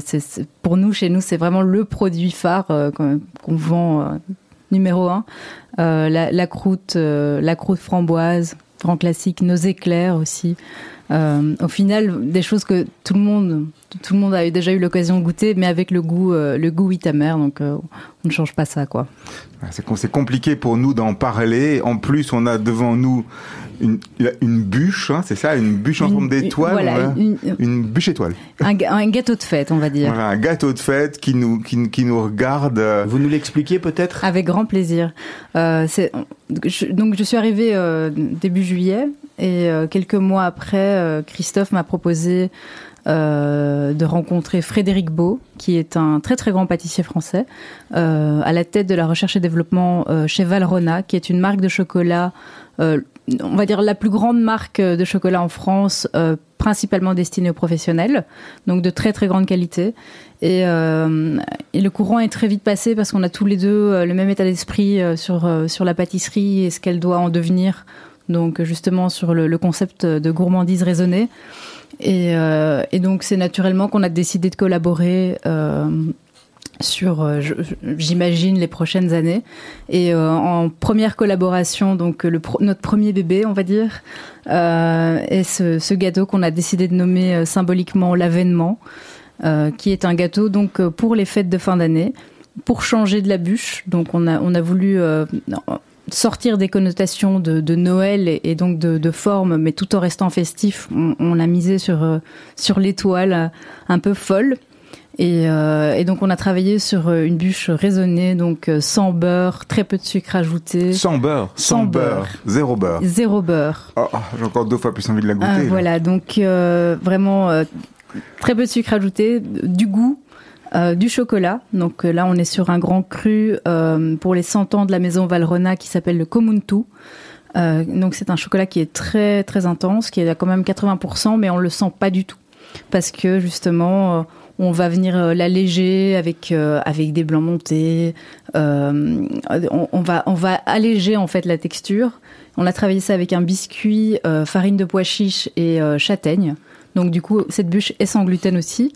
pour nous, chez nous, c'est vraiment le produit phare euh, qu'on, vend euh, numéro un. Euh, la, croûte, la croûte framboise, grand classique, nos éclairs aussi. Au final, des choses que tout le monde, tout le monde a déjà eu l'occasion de goûter, mais avec le goût, le goût Itamer, donc on ne change pas ça, quoi. Ah, c'est compliqué pour nous d'en parler. En plus, on a devant nous une, une bûche, hein, c'est ça, une bûche en Une- forme d'étoile. Voilà, une- Une bûche étoile. un, gâteau de fête, on va dire. Voilà, un gâteau de fête qui nous, qui, qui nous regarde. euh, Vous nous l'expliquez peut-être? Avec grand plaisir. Euh, je- donc je suis arrivée euh, début juillet et euh, quelques mois après, euh, Christophe m'a proposé euh, de rencontrer Frédéric Beau, qui est un très très grand pâtissier français, euh, à la tête de la recherche et développement euh, chez Valrhona, qui est une marque de chocolat, euh, on va dire la plus grande marque de chocolat en France, euh, principalement destinée aux professionnels, donc de très très grande qualité. Et, euh, et le courant est très vite passé parce qu'on a tous les deux euh, le même état d'esprit euh, sur, euh, sur la pâtisserie et ce qu'elle doit en devenir. Donc justement sur le, le concept de gourmandise raisonnée. Et, euh, et donc c'est naturellement qu'on a décidé de collaborer euh, sur, euh, j'imagine, les prochaines années. Et euh, en première collaboration, donc le pro- notre premier bébé, on va dire, euh, est ce, ce gâteau qu'on a décidé de nommer euh, symboliquement l'avènement, euh, qui est un gâteau donc euh, pour les fêtes de fin d'année, pour changer de la bûche. Donc on a, on a voulu sortir des connotations de, de Noël et, donc de, de forme, mais tout en restant festif. On, on a misé sur, sur l'étoile un peu folle. Et, euh, et donc on a travaillé sur euh, une bûche raisonnée, donc euh, sans beurre, très peu de sucre ajouté, Sans beurre. Sans beurre. Zéro beurre. zéro beurre. Oh, oh, J'ai encore deux fois plus envie de la goûter. Ah, là. voilà, donc euh, vraiment euh, très peu de sucre ajouté, du goût, euh, du chocolat. Donc là, on est sur un grand cru euh, pour les 100 ans de la maison Valrhona qui s'appelle le Komuntu. Euh, donc c'est un chocolat qui est très très intense, qui est à quand même 80%, mais on le sent pas du tout parce que justement. On va venir euh, l'alléger avec euh, avec des blancs montés. Euh, on, on va on va alléger en fait la texture. On a travaillé ça avec un biscuit, farine de pois chiche et châtaigne. Donc du coup, cette bûche est sans gluten aussi,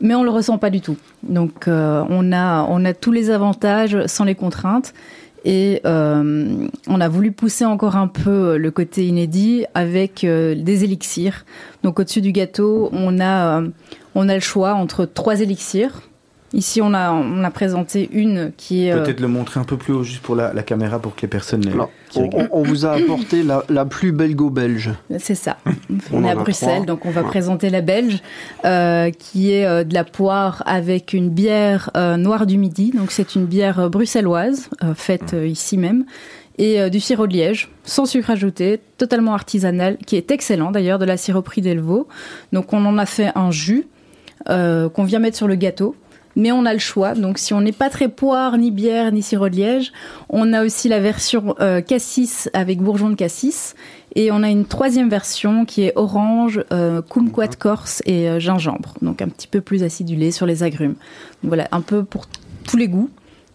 mais on le ressent pas du tout. Donc euh, on a on a tous les avantages sans les contraintes. Et euh, on a voulu pousser encore un peu le côté inédit avec euh, des élixirs. Donc au-dessus du gâteau, on a on a le choix entre trois élixirs. Ici, on a on a présenté une qui est euh, Peut-être le montrer un peu plus haut juste pour la, la caméra pour que les personnes... Alors, on, on vous a apporté la, la plus belgo belge. C'est ça. On On est à Bruxelles, trois. donc on va Ouais. présenter la belge, euh, qui est euh, de la poire avec une bière euh, noire du midi. Donc c'est une bière euh, bruxelloise, euh, faite euh, ici même, et euh, du sirop de liège, sans sucre ajouté, totalement artisanal, qui est excellent d'ailleurs, de la siroperie d'Elvaux. Donc on en a fait un jus euh, qu'on vient mettre sur le gâteau. Mais on a le choix. Donc, si on n'est pas très poire, ni bière, ni sirop de liège, on a aussi la version euh, cassis avec bourgeon de cassis. Et on a une troisième version qui est orange, euh, kumquat corse et euh, gingembre. Donc, un petit peu plus acidulé sur les agrumes. Donc, voilà, un peu pour tous les goûts.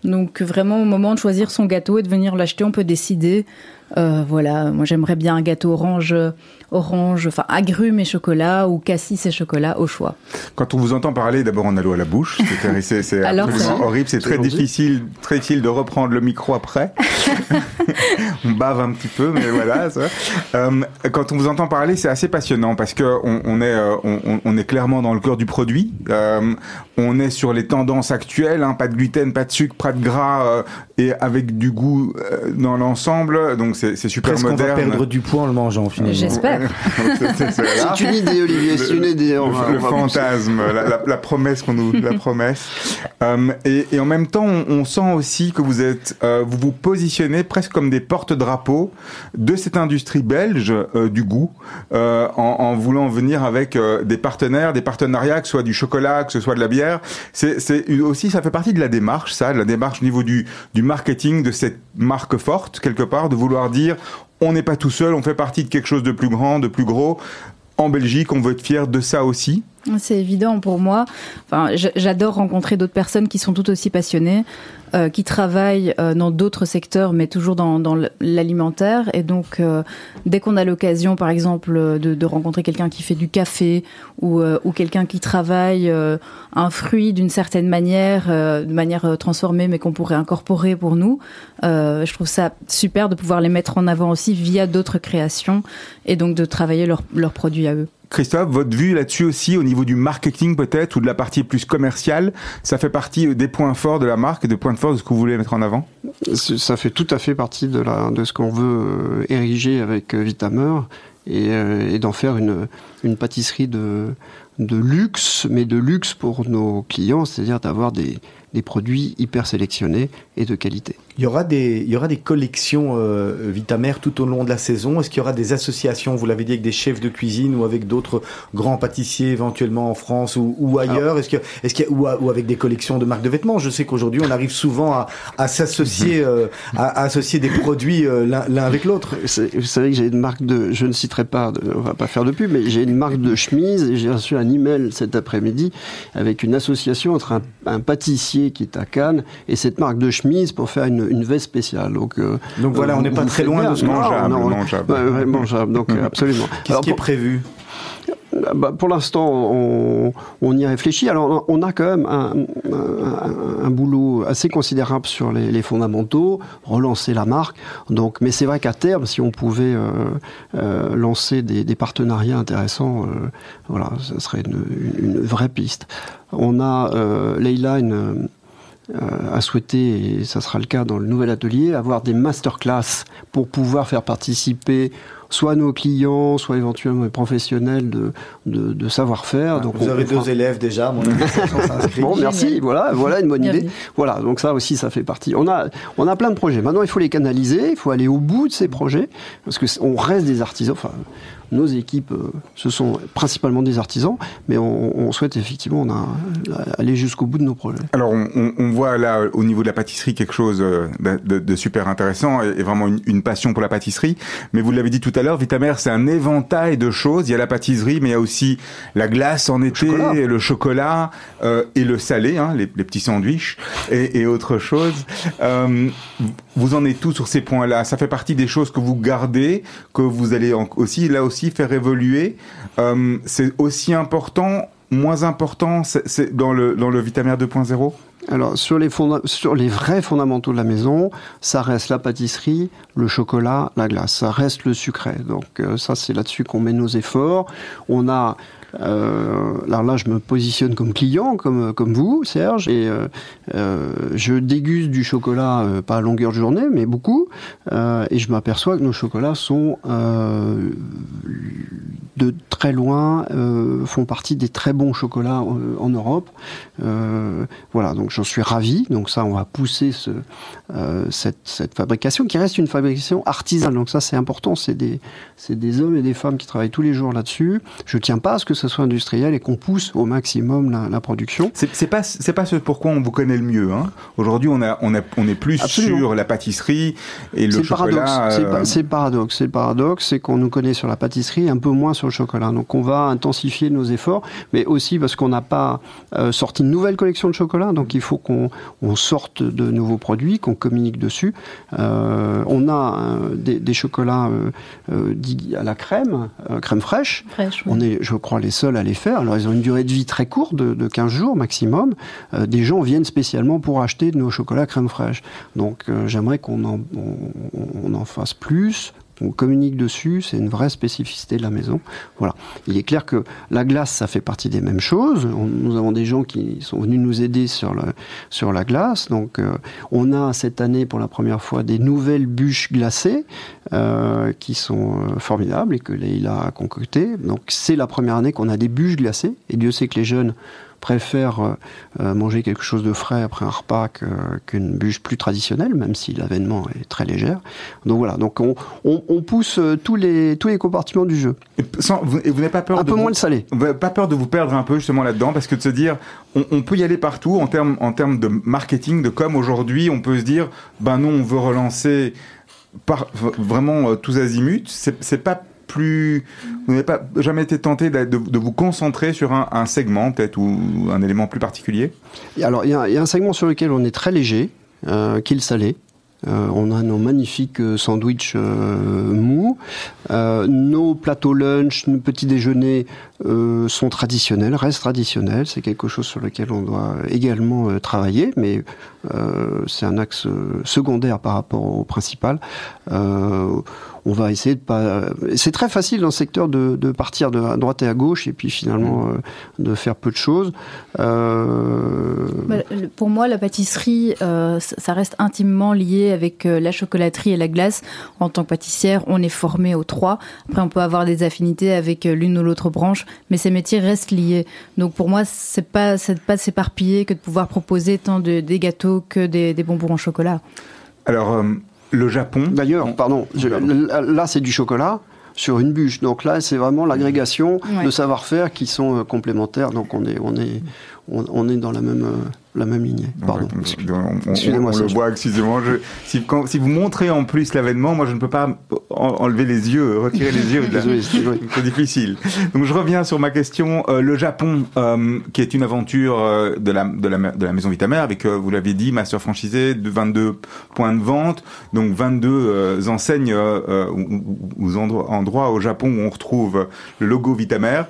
Donc, vraiment, au moment de choisir son gâteau et de venir l'acheter, on peut décider. Euh, voilà, moi j'aimerais bien un gâteau orange, orange, enfin agrumes et chocolat ou cassis et chocolat au choix. Quand on vous entend parler, d'abord on a l'eau à la bouche. C'est- absolument horrible. C'est très difficile, très difficile de reprendre le micro après. on bave un petit peu, mais voilà. Ça. Euh, quand on vous entend parler, c'est assez passionnant parce que on, on est, euh, on, est clairement dans le cœur du produit. Euh, on est sur les tendances actuelles, hein, pas de gluten, pas de sucre, pas de gras, euh, et avec du goût euh, dans l'ensemble. Donc c'est super Presque on va moderne. perdre du poids en le mangeant finalement. J'espère. C'est- une idée, Olivier, c'est une idée. on va- le, on va fantasme, la, la- la promesse qu'on nous, la promesse. Euh, et, et en même temps, on, on sent aussi que vous êtes, euh, vous vous positionnez presque comme des porte-drapeaux de cette industrie belge euh, du goût, en, en voulant venir avec des partenaires, des partenariats, que ce soit du chocolat, que ce soit de la bière. C'est aussi, ça fait partie de la démarche, ça, de la démarche au niveau du, du marketing de cette marque forte quelque part, de vouloir dire, on n'est pas tout seul, on fait partie de quelque chose de plus grand, de plus gros. En Belgique, on veut être fier de ça aussi. C'est évident pour moi. Enfin, j'adore rencontrer d'autres personnes qui sont tout aussi passionnées, euh, qui travaillent euh, dans d'autres secteurs, mais toujours dans, dans l'alimentaire. Et donc, euh, dès qu'on a l'occasion, par exemple, de, de rencontrer quelqu'un qui fait du café ou, euh, ou quelqu'un qui travaille euh, un fruit d'une certaine manière, euh, de manière transformée, mais qu'on pourrait incorporer pour nous, je trouve ça super de pouvoir les mettre en avant aussi via d'autres créations et donc de travailler leurs leurs produits à eux. Christophe, votre vue là-dessus aussi, au niveau du marketing peut-être, ou de la partie plus commerciale, ça fait partie euh, des points forts de la marque et des points forts de ce que vous voulez mettre en avant? Ça fait tout à fait partie de, ce qu'on veut euh, ériger avec euh, Vitamer et, d'en faire une, pâtisserie de, luxe, mais de luxe pour nos clients, c'est-à-dire d'avoir des produits hyper sélectionnés et de qualité. Il y aura des, il y aura des collections euh, Vitamère tout au long de la saison. Est-ce qu'il y aura des associations, vous l'avez dit, avec des chefs de cuisine ou avec d'autres grands pâtissiers éventuellement en France ou, ou ailleurs? Est-ce qu'il y a- ou, ou avec des collections de marques de vêtements? Je sais qu'aujourd'hui on arrive souvent à, à s'associer, euh, à, à associer des produits euh, l'un l'un avec l'autre. Vous savez que j'ai une marque de, je ne citerai pas, de- on va pas faire de pub, mais j'ai une marque de chemise et j'ai reçu un email cet après-midi avec une association entre un, un pâtissier qui est à Cannes et cette marque de chemise pour faire une, une veste spéciale. Donc, euh, Donc voilà, vous- on n'est pas très loin bien. de ce Non, Mangeable, non, mangeable. ouais, mangeable, donc euh, absolument. Qu'est-ce qui est prévu? Ah bah, pour l'instant, on, on y réfléchit. Alors, on a quand même un, un- un boulot assez considérable sur les, les fondamentaux, relancer la marque. Donc, mais c'est vrai qu'à terme, si on pouvait euh, euh, lancer des, des partenariats intéressants, euh, voilà, ce serait une, une- une vraie piste. On a euh, Leïla une euh, a souhaité, et ça sera le cas dans le nouvel atelier, avoir des masterclass pour pouvoir faire participer soit nos clients, soit éventuellement les professionnels de, de, de savoir-faire. Donc Vous on- avez on fera- deux élèves déjà, mon. Bon, merci. Voilà, voilà une bonne idée. Voilà, donc ça aussi, ça fait partie. On a, on a plein de projets. Maintenant, il faut les canaliser. Il faut aller au bout de ces projets parce que c- on reste des artisans. Enfin, nos équipes, euh, ce sont principalement des artisans, mais on, on souhaite effectivement on a, aller jusqu'au bout de nos projets. Alors, on, voit là, au niveau de la pâtisserie, quelque chose euh, de, de- de super intéressant et, vraiment une, une passion pour la pâtisserie. Mais vous l'avez dit tout à l'heure, Vitamère, c'est un éventail de choses. Il y a la pâtisserie, mais il y a aussi la glace en été, chocolat. le chocolat euh, et le salé, hein, les, les petits sandwichs et, et autre chose. Euh, vous en êtes tout sur ces points-là? Ça fait partie des choses que vous gardez, que vous allez en- aussi, là aussi, faire évoluer. Euh, c'est aussi important, moins important, c'est, dans le dans le Vitamère 2.0. Alors sur les, sur les vrais fondamentaux de la maison, ça reste la pâtisserie, le chocolat, la glace. Ça reste le sucré. Donc euh, ça c'est là-dessus qu'on met nos efforts. On a euh, alors là, je me positionne comme client, comme, comme vous, Serge, et euh, euh, je déguste du chocolat, euh, pas à longueur de journée, mais beaucoup, et je m'aperçois que nos chocolats sont de très loin, font partie des très bons chocolats en Europe. Voilà, donc j'en suis ravi. Donc ça, on va pousser ce, cette, cette fabrication qui reste une fabrication artisanale. Donc ça, c'est important. C'est des, des hommes et des femmes qui travaillent tous les jours là-dessus. Je tiens pas à ce que ce soit industriel et qu'on pousse au maximum la, la production. C'est pas c'est pas ce pourquoi on vous connaît le mieux. Hein. Aujourd'hui, on a on a on est plus Absolument. sur la pâtisserie et le chocolat. paradoxe. C'est euh, C'est paradoxe. C'est paradoxe, c'est qu'on nous connaît sur la pâtisserie, un peu moins sur le chocolat. Donc on va intensifier nos efforts, mais aussi parce qu'on n'a pas euh, sorti une nouvelle collection de chocolat. Donc il faut qu'on on sorte de nouveaux produits, qu'on communique dessus. Euh, on a euh, des, des chocolats euh, euh, dits à la crème, euh, crème fraîche. On est, je crois, les seuls à les faire. Alors, ils ont une durée de vie très courte, de, de 15 jours maximum. Euh, des gens viennent spécialement pour acheter de nos chocolats crème fraîche. Donc, euh, j'aimerais qu'on en, on, on en fasse plus On communique dessus, c'est une vraie spécificité de la maison. Voilà. Il est clair que la glace, ça fait partie des mêmes choses. nous avons des gens qui sont venus nous aider sur, la glace. Donc, euh, on a cette année, pour la première fois, des nouvelles bûches glacées euh, qui sont euh, formidables et que Leïla a concoctées. Donc, c'est la première année qu'on a des bûches glacées. Et Dieu sait que les jeunes préfère euh, euh, manger quelque chose de frais après un repas qu'une bûche plus traditionnelle, même si l'avènement est très légère. Donc voilà, donc on, on, pousse euh, tous les, tous les compartiments du jeu. Et, vous, n'avez pas peur un de peu moins de salé. Vous pas peur de vous perdre un peu justement là-dedans, parce que de se dire, on, peut y aller partout en termes en termes de marketing, de com. Aujourd'hui, on peut se dire, ben non, on veut relancer par, vraiment tous azimuts. C'est pas plus, vous n'avez pas jamais été tenté de, vous concentrer sur un, segment peut-être ou un élément plus particulier? Alors il y, a un segment sur lequel on est très léger, euh, qui est le salé. Euh, on a nos magnifiques euh, sandwichs mous. nos plateaux lunch, nos petits déjeuners sont traditionnels, restent traditionnels. C'est quelque chose sur lequel on doit également travailler, mais c'est un axe secondaire par rapport au principal on va essayer de pas. C'est très facile dans le secteur de, partir de à droite et à gauche et puis finalement mm. euh, de faire peu de choses. Euh, bah, pour moi, la pâtisserie, euh, ça reste intimement lié avec la chocolaterie et la glace. En tant que pâtissière, on est formé aux trois. Après, on peut avoir des affinités avec l'une ou l'autre branche, mais ces métiers restent liés. Donc pour moi, c'est pas c'est pas s'éparpiller que de pouvoir proposer tant de, des gâteaux que des, des bonbons en chocolat. Alors, le Japon. D'ailleurs, pardon, là c'est du chocolat sur une bûche. Donc là, c'est vraiment l'agrégation de savoir-faire qui sont euh, complémentaires. Donc on est, on est, on, est dans la même, euh, la même lignée. Pardon. Excusez-moi. On, le voit, excusez-moi. Si, si, vous montrez en plus l'avènement, moi je ne peux pas enlever les yeux, retirer les yeux. C'est difficile. Donc je reviens sur ma question. Euh, le Japon, euh, qui est une aventure de, la, de, la, de la maison Vitamer, avec, vous l'avez dit, master franchisé, de 22 points de vente, donc 22 enseignes ou, endroits au Japon où on retrouve le logo Vitamer.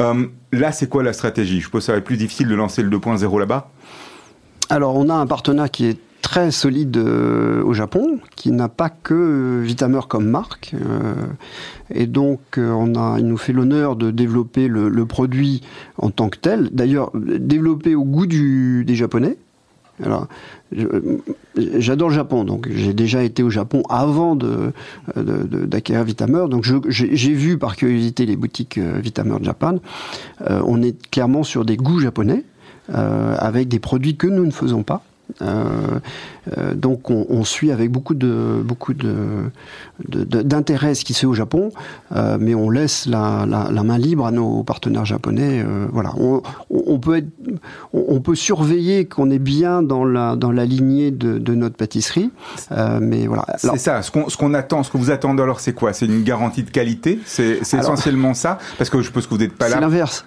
Euh, là, c'est quoi la stratégie? Je pense que ça va être plus difficile de lancer le 2.0 là-bas. Alors, on a un partenaire qui est très solide euh, au Japon, qui n'a pas que Vitamer comme marque. Euh, et donc, on a, il nous fait l'honneur de développer le, produit en tant que tel. D'ailleurs, développé au goût du, des Japonais. Alors, j'adore le Japon, donc j'ai déjà été au Japon avant de, d'acquérir Vitamer. Donc j'ai vu par curiosité les boutiques euh, Vitamer Japan. Euh, on est clairement sur des goûts japonais, euh, avec des produits que nous ne faisons pas. Euh, euh, donc on, suit avec beaucoup de beaucoup de, d'intérêt ce qui se fait au Japon, euh, mais on laisse la, main libre à nos partenaires japonais. voilà, on, peut être, on, peut surveiller qu'on est bien dans la dans la lignée de, notre pâtisserie, mais voilà. C'est ça. Ce qu'on ce qu'on attend, ce que vous attendez alors, c'est quoi? C'est une garantie de qualité? C'est essentiellement ça? Parce que je suppose que vous n'êtes pas là. C'est l'inverse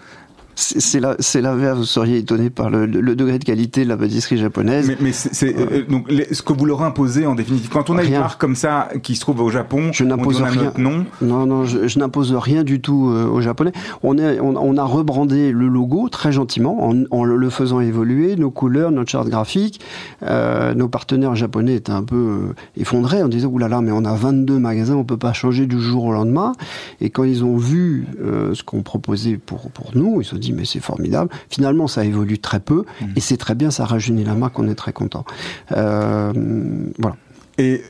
c'est l'inverse. Vous seriez étonné par le, degré de qualité de la pâtisserie japonaise. Mais, c'est euh, donc ce que vous leur imposez en définitive. Quand on a une marque comme ça qui se trouve au Japon, je n'impose rien. nom. Non, non, je, n'impose rien du tout euh, aux Japonais. On, est, on, a rebrandé le logo très gentiment en, le faisant évoluer, nos couleurs, notre charte graphique. Euh, nos partenaires japonais étaient un peu effondrés en disant oulala, mais on a 22 magasins, on peut pas changer du jour au lendemain. Et quand ils ont vu ce qu'on proposait pour pour nous, ils se sont dit mais c'est formidable. Finalement, ça évolue très peu mmh. et c'est très bien, ça rajeunit la marque, on est très content. Euh, voilà. Et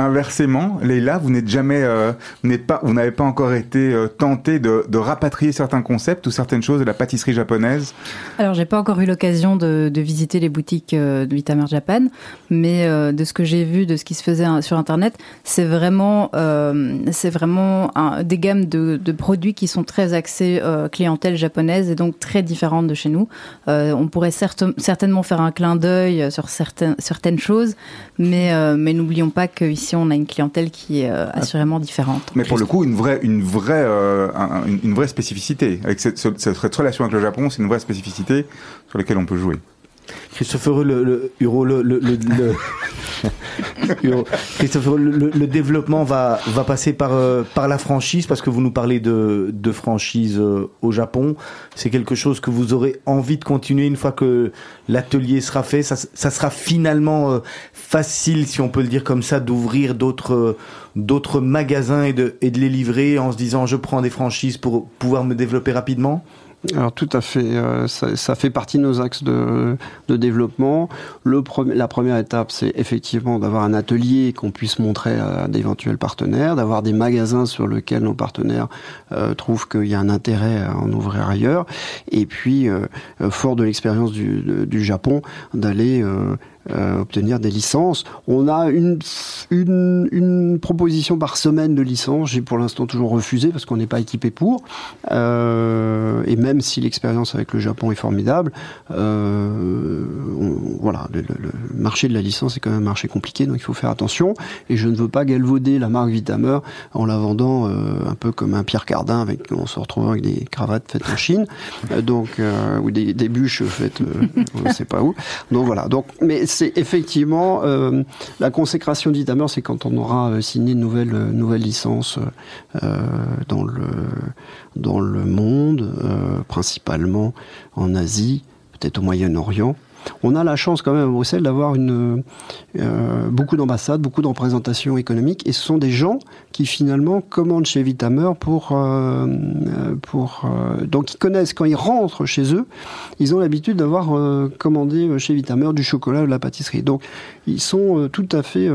Inversement, Leïla, vous n'êtes jamais, euh, pas, vous n'avez pas encore été euh, tenté de, rapatrier certains concepts ou certaines choses de la pâtisserie japonaise Alors, j'ai pas encore eu l'occasion de, visiter les boutiques euh, de Vitamer Japan, mais euh, de ce que j'ai vu, de ce qui se faisait sur Internet, c'est vraiment, c'est vraiment des gammes de, produits qui sont très axés clientèle japonaise et donc très différentes de chez nous. on pourrait certainement faire un clin d'œil sur certaines, certaines choses, mais, mais n'oublions pas qu'ici on a une clientèle qui est euh, assurément différente. Mais pour le coup, une vraie, une vraie, euh, une, vraie spécificité. Avec cette, relation avec le Japon, c'est une vraie spécificité sur laquelle on peut jouer. Christophe le, le, le, le développement va, passer par, euh, par la franchise parce que vous nous parlez de, de franchise euh, au Japon. C'est quelque chose que vous aurez envie de continuer une fois que l'atelier sera fait. Ça, sera finalement euh, facile, si on peut le dire comme ça, d'ouvrir d'autres magasins et de les livrer en se disant je prends des franchises pour pouvoir me développer rapidement? Alors tout à fait, euh, ça, fait partie de nos axes de, de développement. Le la première étape, c'est effectivement d'avoir un atelier qu'on puisse montrer à d'éventuels partenaires, d'avoir des magasins sur lesquels nos partenaires euh, trouvent qu'il y a un intérêt à en ouvrir ailleurs, et puis, euh, fort de l'expérience du, du, Japon, d'aller euh, obtenir des licences. On a une, une, une, proposition par semaine de licence. J'ai pour l'instant toujours refusé parce qu'on n'est pas équipé pour. Euh, et même si l'expérience avec le Japon est formidable, euh, voilà, le, le, marché de la licence est quand même un marché compliqué, donc il faut faire attention. Et je ne veux pas galvauder la marque Vitamer en la vendant un peu comme un Pierre Cardin, avec on se retrouve avec des cravates faites en Chine, donc ou des, des bûches faites, on ne sait pas où. Donc voilà. Donc, mais c'est effectivement euh, la consécration d'Itamer, c'est quand on aura euh, signé une nouvelle, euh, licence dans, le, monde, principalement en Asie, peut-être au Moyen-Orient. On a la chance quand même à Bruxelles d'avoir beaucoup d'ambassades, beaucoup de représentations économiques, et ce sont des gens qui finalement commandent chez Vitamer pour euh, pour euh, donc ils connaissent quand ils rentrent chez eux, ils ont l'habitude d'avoir euh, commandé chez Vitamer du chocolat ou de la pâtisserie. Donc ils sont tout à fait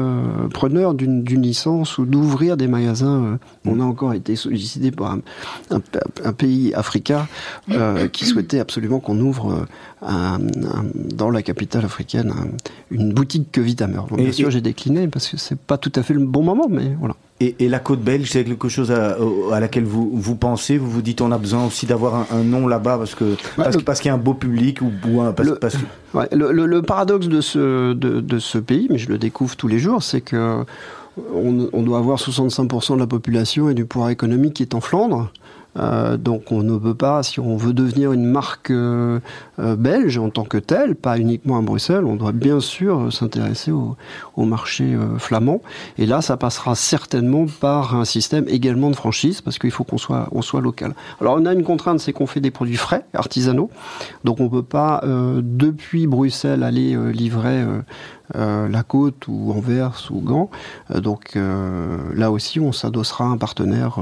preneurs d'une licence ou d'ouvrir des magasins. on a encore été sollicité par un, un, un pays africain qui souhaitait absolument qu'on ouvre un, dans la capitale africaine une boutique que Vitamer. Bien sûr, j'ai décliné parce que c'est pas tout à fait le bon moment, mais voilà. Et, et la côte belge, c'est quelque chose à, à, laquelle vous, vous pensez? Vous vous dites on a besoin aussi d'avoir un, un, nom là-bas parce que parce, parce qu'il y a un beau public ou, ou un, parce, le, parce que... ouais, le, le, le, paradoxe de ce, de, de ce pays, mais je le découvre tous les jours, c'est que on, on, doit avoir 65% de la population et du pouvoir économique qui est en Flandre. Euh, donc on ne peut pas, si on veut devenir une marque euh, euh, belge en tant que telle, pas uniquement à Bruxelles, on doit bien sûr s'intéresser au, marché flamand. Et là, ça passera certainement par un système également de franchise, parce qu'il faut qu'on soit, local. Alors on a une contrainte, c'est qu'on fait des produits frais, artisanaux, donc on peut pas depuis Bruxelles aller livrer euh, la Côte ou Anvers ou Gand. Euh, donc euh, là aussi, on s'adossera à un partenaire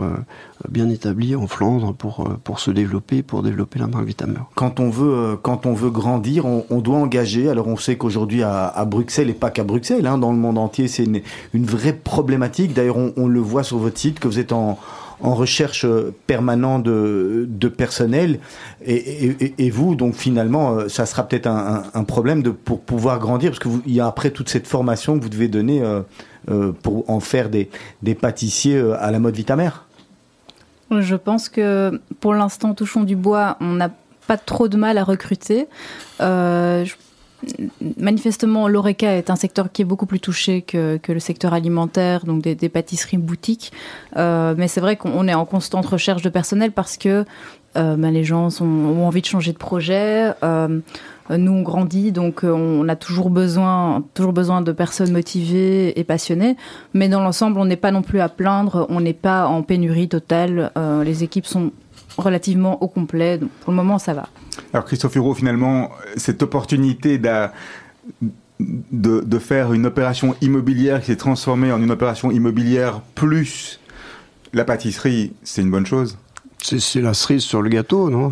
bien établi en Flandre pour, pour se développer, pour développer la marque Vitamer. Quand on veut, quand on veut grandir, on, doit engager. Alors on sait qu'aujourd'hui à, Bruxelles, et pas qu'à Bruxelles, hein, dans le monde entier, c'est une, une, vraie problématique. D'ailleurs, on, on, le voit sur votre site que vous êtes en en recherche permanente de, de personnel. Et, vous, donc finalement, ça sera peut-être un, problème de, pour pouvoir grandir, parce qu'il y a après toute cette formation que vous devez donner euh, euh, pour en faire des, des pâtissiers euh, à la mode Vitamère. Je pense que pour l'instant, touchons du bois, on n'a pas trop de mal à recruter. Euh, manifestement, l'ORECA est un secteur qui est beaucoup plus touché que, le secteur alimentaire, donc des, pâtisseries boutiques. Euh, mais c'est vrai qu'on est en constante recherche de personnel parce que euh, ben, les gens ont envie de changer de projet. Euh, nous, on grandit, donc on a toujours besoin, toujours besoin de personnes motivées et passionnées. Mais dans l'ensemble, on n'est pas non plus à plaindre. On n'est pas en pénurie totale. Les équipes sont relativement au complet. Donc pour le moment, ça va. Alors Christophe Hureau, finalement, cette opportunité de, de, faire une opération immobilière qui s'est transformée en une opération immobilière plus la pâtisserie, c'est une bonne chose? C'est la cerise sur le gâteau, non?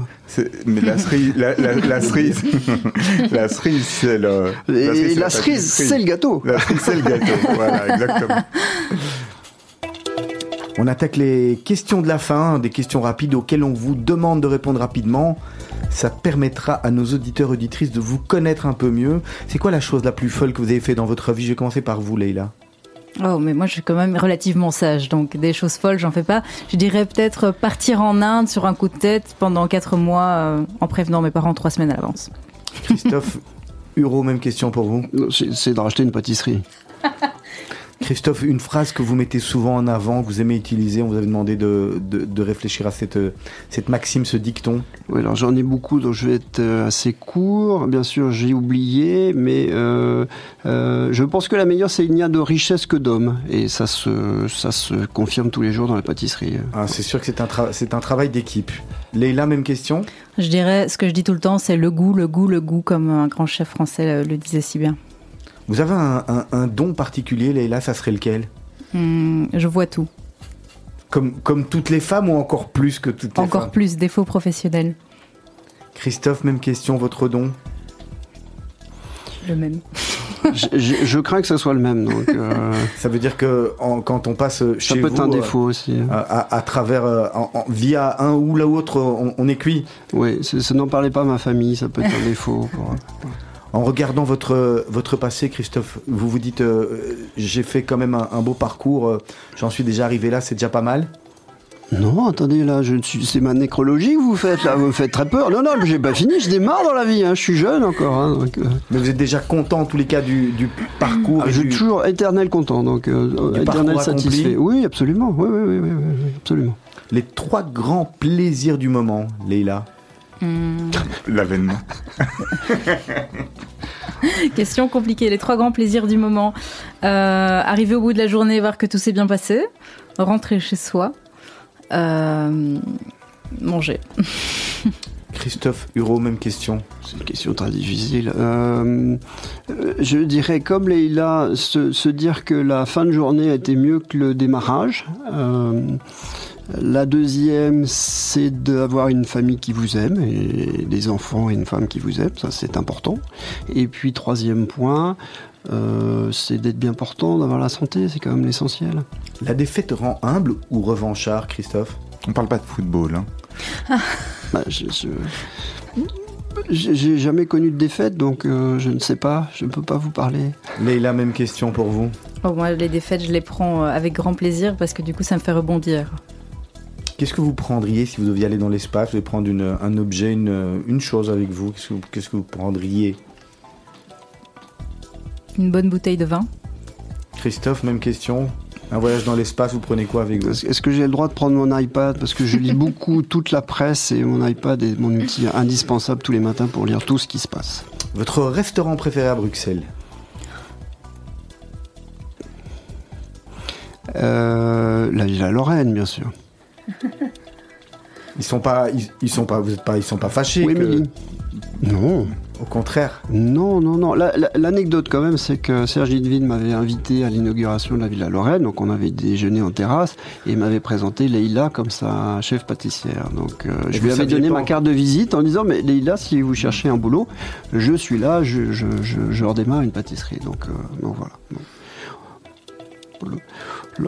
Mais la cerise, la, la, la cerise, la cerise, c'est le. La cerise, la cerise c'est le gâteau. La cerise, c'est le gâteau. voilà, exactement. On attaque les questions de la fin, des questions rapides auxquelles on vous demande de répondre rapidement. Ça permettra à nos auditeurs auditrices de vous connaître un peu mieux. C'est quoi la chose la plus folle que vous avez fait dans votre vie? Je vais commencer par vous, Leïla. Oh, mais moi je suis quand même relativement sage, donc des choses folles, j'en fais pas. Je dirais peut-être partir en Inde sur un coup de tête pendant quatre mois euh, en prévenant mes parents trois semaines à l'avance. Christophe, Huro, même question pour vous. C'est de racheter une pâtisserie. Christophe, une phrase que vous mettez souvent en avant, que vous aimez utiliser, on vous avait demandé de, de, de réfléchir à cette, cette maxime, ce dicton. Oui, alors j'en ai beaucoup, donc je vais être euh, assez court. Bien sûr, j'ai oublié, mais euh, euh, je pense que la meilleure, c'est il n'y a de richesse que d'hommes. Et ça se, ça se confirme tous les jours dans la pâtisserie. Ah, c'est sûr que c'est un, c'est un travail d'équipe. Leïla, même question? Je dirais, ce que je dis tout le temps, c'est le goût, le goût, le goût, comme un grand chef français le disait si bien. Vous avez un, un, un don particulier, Leïla, ça serait lequel? Hum, Je vois tout. comme, comme toutes les femmes ou encore plus que toutes les Encore femmes? plus, défaut professionnel. Christophe, même question, votre don? Le même. je, je- je crains que ce soit le même. Donc, euh, Ça veut dire que en- quand on passe ça chez peut vous, être un euh, défaut aussi. à, à- à travers, euh, en- en- via un ou l'autre, on, on est cuit. Oui, ça n'en parlait pas à ma famille, ça peut être un défaut. pour- En regardant votre, votre passé, Christophe, vous vous dites, euh, j'ai fait quand même un, un beau parcours, euh, j'en suis déjà arrivé là, c'est déjà pas mal Non, attendez, là, je suis, c'est ma nécrologie que vous faites, là, vous me faites très peur. Non, non, mais j'ai pas fini, je démarre dans la vie, hein, je suis jeune encore. Hein, donc, euh, Mais vous êtes déjà content en tous les cas du, du parcours ah, je suis du- toujours éternel content, donc euh, éternel satisfait. Oui, absolument, oui, oui, oui, oui, oui, oui, absolument. les trois grands plaisirs du moment, Leïla. L'avènement. Question compliquée. Les trois grands plaisirs du moment. Euh, arriver au bout de la journée, voir que tout s'est bien passé. Rentrer chez soi. Euh, manger. Christophe Huro, même question. C'est une question très difficile. Euh, euh, je dirais, comme Leïla, se, se dire que la fin de journée a été mieux que le démarrage. Euh, la deuxième, c'est d'avoir une famille qui vous aime, et des enfants et une femme qui vous aiment, ça c'est important. Et puis troisième point, euh, c'est d'être bien portant, d'avoir la santé, c'est quand même l'essentiel. La défaite rend humble ou revanchard, Christophe? On parle pas de football. Hein. Bah, je- je- j'ai j'ai jamais connu de défaite, donc euh, je ne sais pas, je ne peux pas vous parler. Leïla, même question pour vous. Oh, moi, les défaites, je les prends euh, avec grand plaisir parce que du coup, ça me fait rebondir. Qu'est-ce que vous prendriez si vous deviez aller dans l'espace Vous devez prendre une- un objet, une, une chose avec vous? Qu'est-ce que vous, qu'est-ce que vous prendriez? Une bonne bouteille de vin. Christophe, même question. Un voyage dans l'espace, vous prenez quoi avec vous? Est-ce est-ce que j'ai le droit de prendre mon iPad? Parce que je lis beaucoup toute la presse et mon iPad est mon outil indispensable tous les matins pour lire tout ce qui se passe. Votre restaurant préféré à Bruxelles? Euh, la Villa Lorraine, bien sûr. Ils sont pas, ils, ils sont pas, vous êtes pas, ils sont pas fâchés. Oui, que- Non, Au contraire. non, non, non. La- la- L'anecdote quand même, c'est que Serge Lidvin m'avait invité à l'inauguration de la Villa Lorraine, donc on avait déjeuné en terrasse, et il m'avait présenté Leïla comme sa chef pâtissière. Donc euh, je lui avais donné pas ma carte de visite en disant, mais Leïla, si vous cherchez un boulot, je suis là, je, je, je, je redémarre une pâtisserie. Donc, euh, donc voilà. Donc,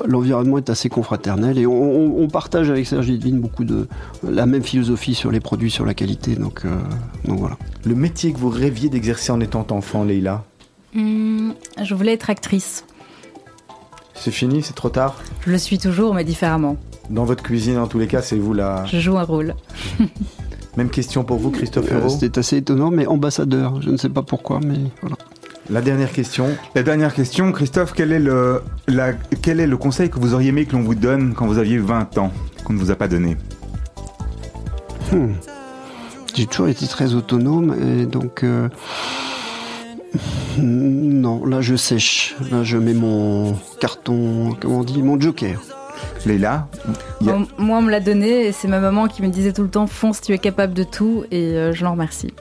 L'environnement est assez confraternel et on, on- on partage avec Serge Lidvin beaucoup de la même philosophie sur les produits, sur la qualité. Donc, euh, donc voilà. Le métier que vous rêviez d'exercer en étant enfant, Leïla, Hum, je voulais être actrice. c'est fini, c'est trop tard? Je le suis toujours, mais différemment. Dans votre cuisine, en tous les cas, c'est vous la Je joue un rôle. même question pour vous, Christophe Euh. C'était assez étonnant, mais ambassadeur. Je ne sais pas pourquoi, mais voilà. La dernière question. La dernière question, Christophe, quel est, le, la, quel est le conseil que vous auriez aimé que l'on vous donne quand vous aviez 20 ans, qu'on ne vous a pas donné Hmm. J'ai toujours été très autonome et donc. euh, Non, là je sèche. Là je mets mon carton, comment on dit, mon joker. Leïla Il y a- Bon, moi, on me l'a donné et c'est ma maman qui me disait tout le temps fonce, tu es capable de tout et euh, je l'en remercie.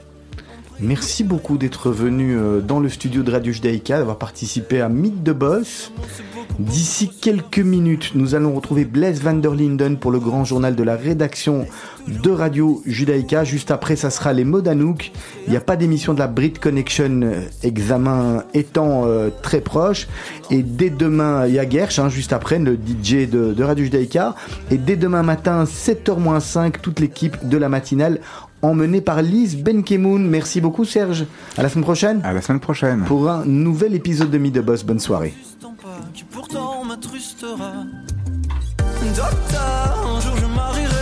Merci beaucoup d'être venu euh, dans le studio de Radio Judaïka, d'avoir participé à Mythe de Boss. D'ici quelques minutes, nous allons retrouver Blaise van der Linden pour le grand journal de la rédaction de Radio Judaïka. Juste après, ça sera les mots d'Anouk. Il n'y a pas d'émission de la Brit Connection, euh, examen étant euh, très proche. Et dès demain, il y hein, juste après, le DJ de, de Radio Judaïka. Et dès demain matin, 7h-5, toute l'équipe de la matinale emmenée par Lise Benkemoun. Merci beaucoup Serge. À la semaine prochaine À la semaine prochaine. pour un nouvel épisode de Mythe de Boss. Bonne soirée. qui pourtant m'attrustera. Docteur, un jour je marierai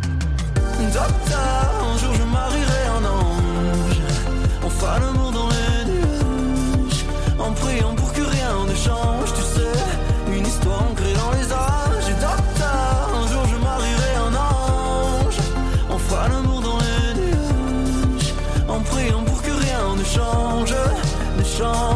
Docteur, un jour je marierai un ange. On fera l'amour dans les nuages. En priant pour que rien ne change, tu sais. Une histoire ancrée dans les âges. Docteur, un jour je marierai un ange. On fera l'amour dans les nuages. En priant pour que rien ne change, ne change.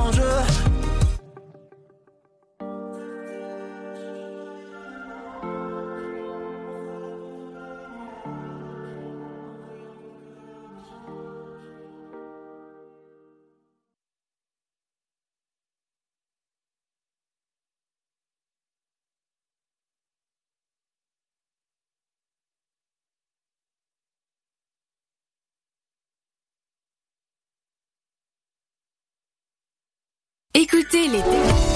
Écoutez l'été.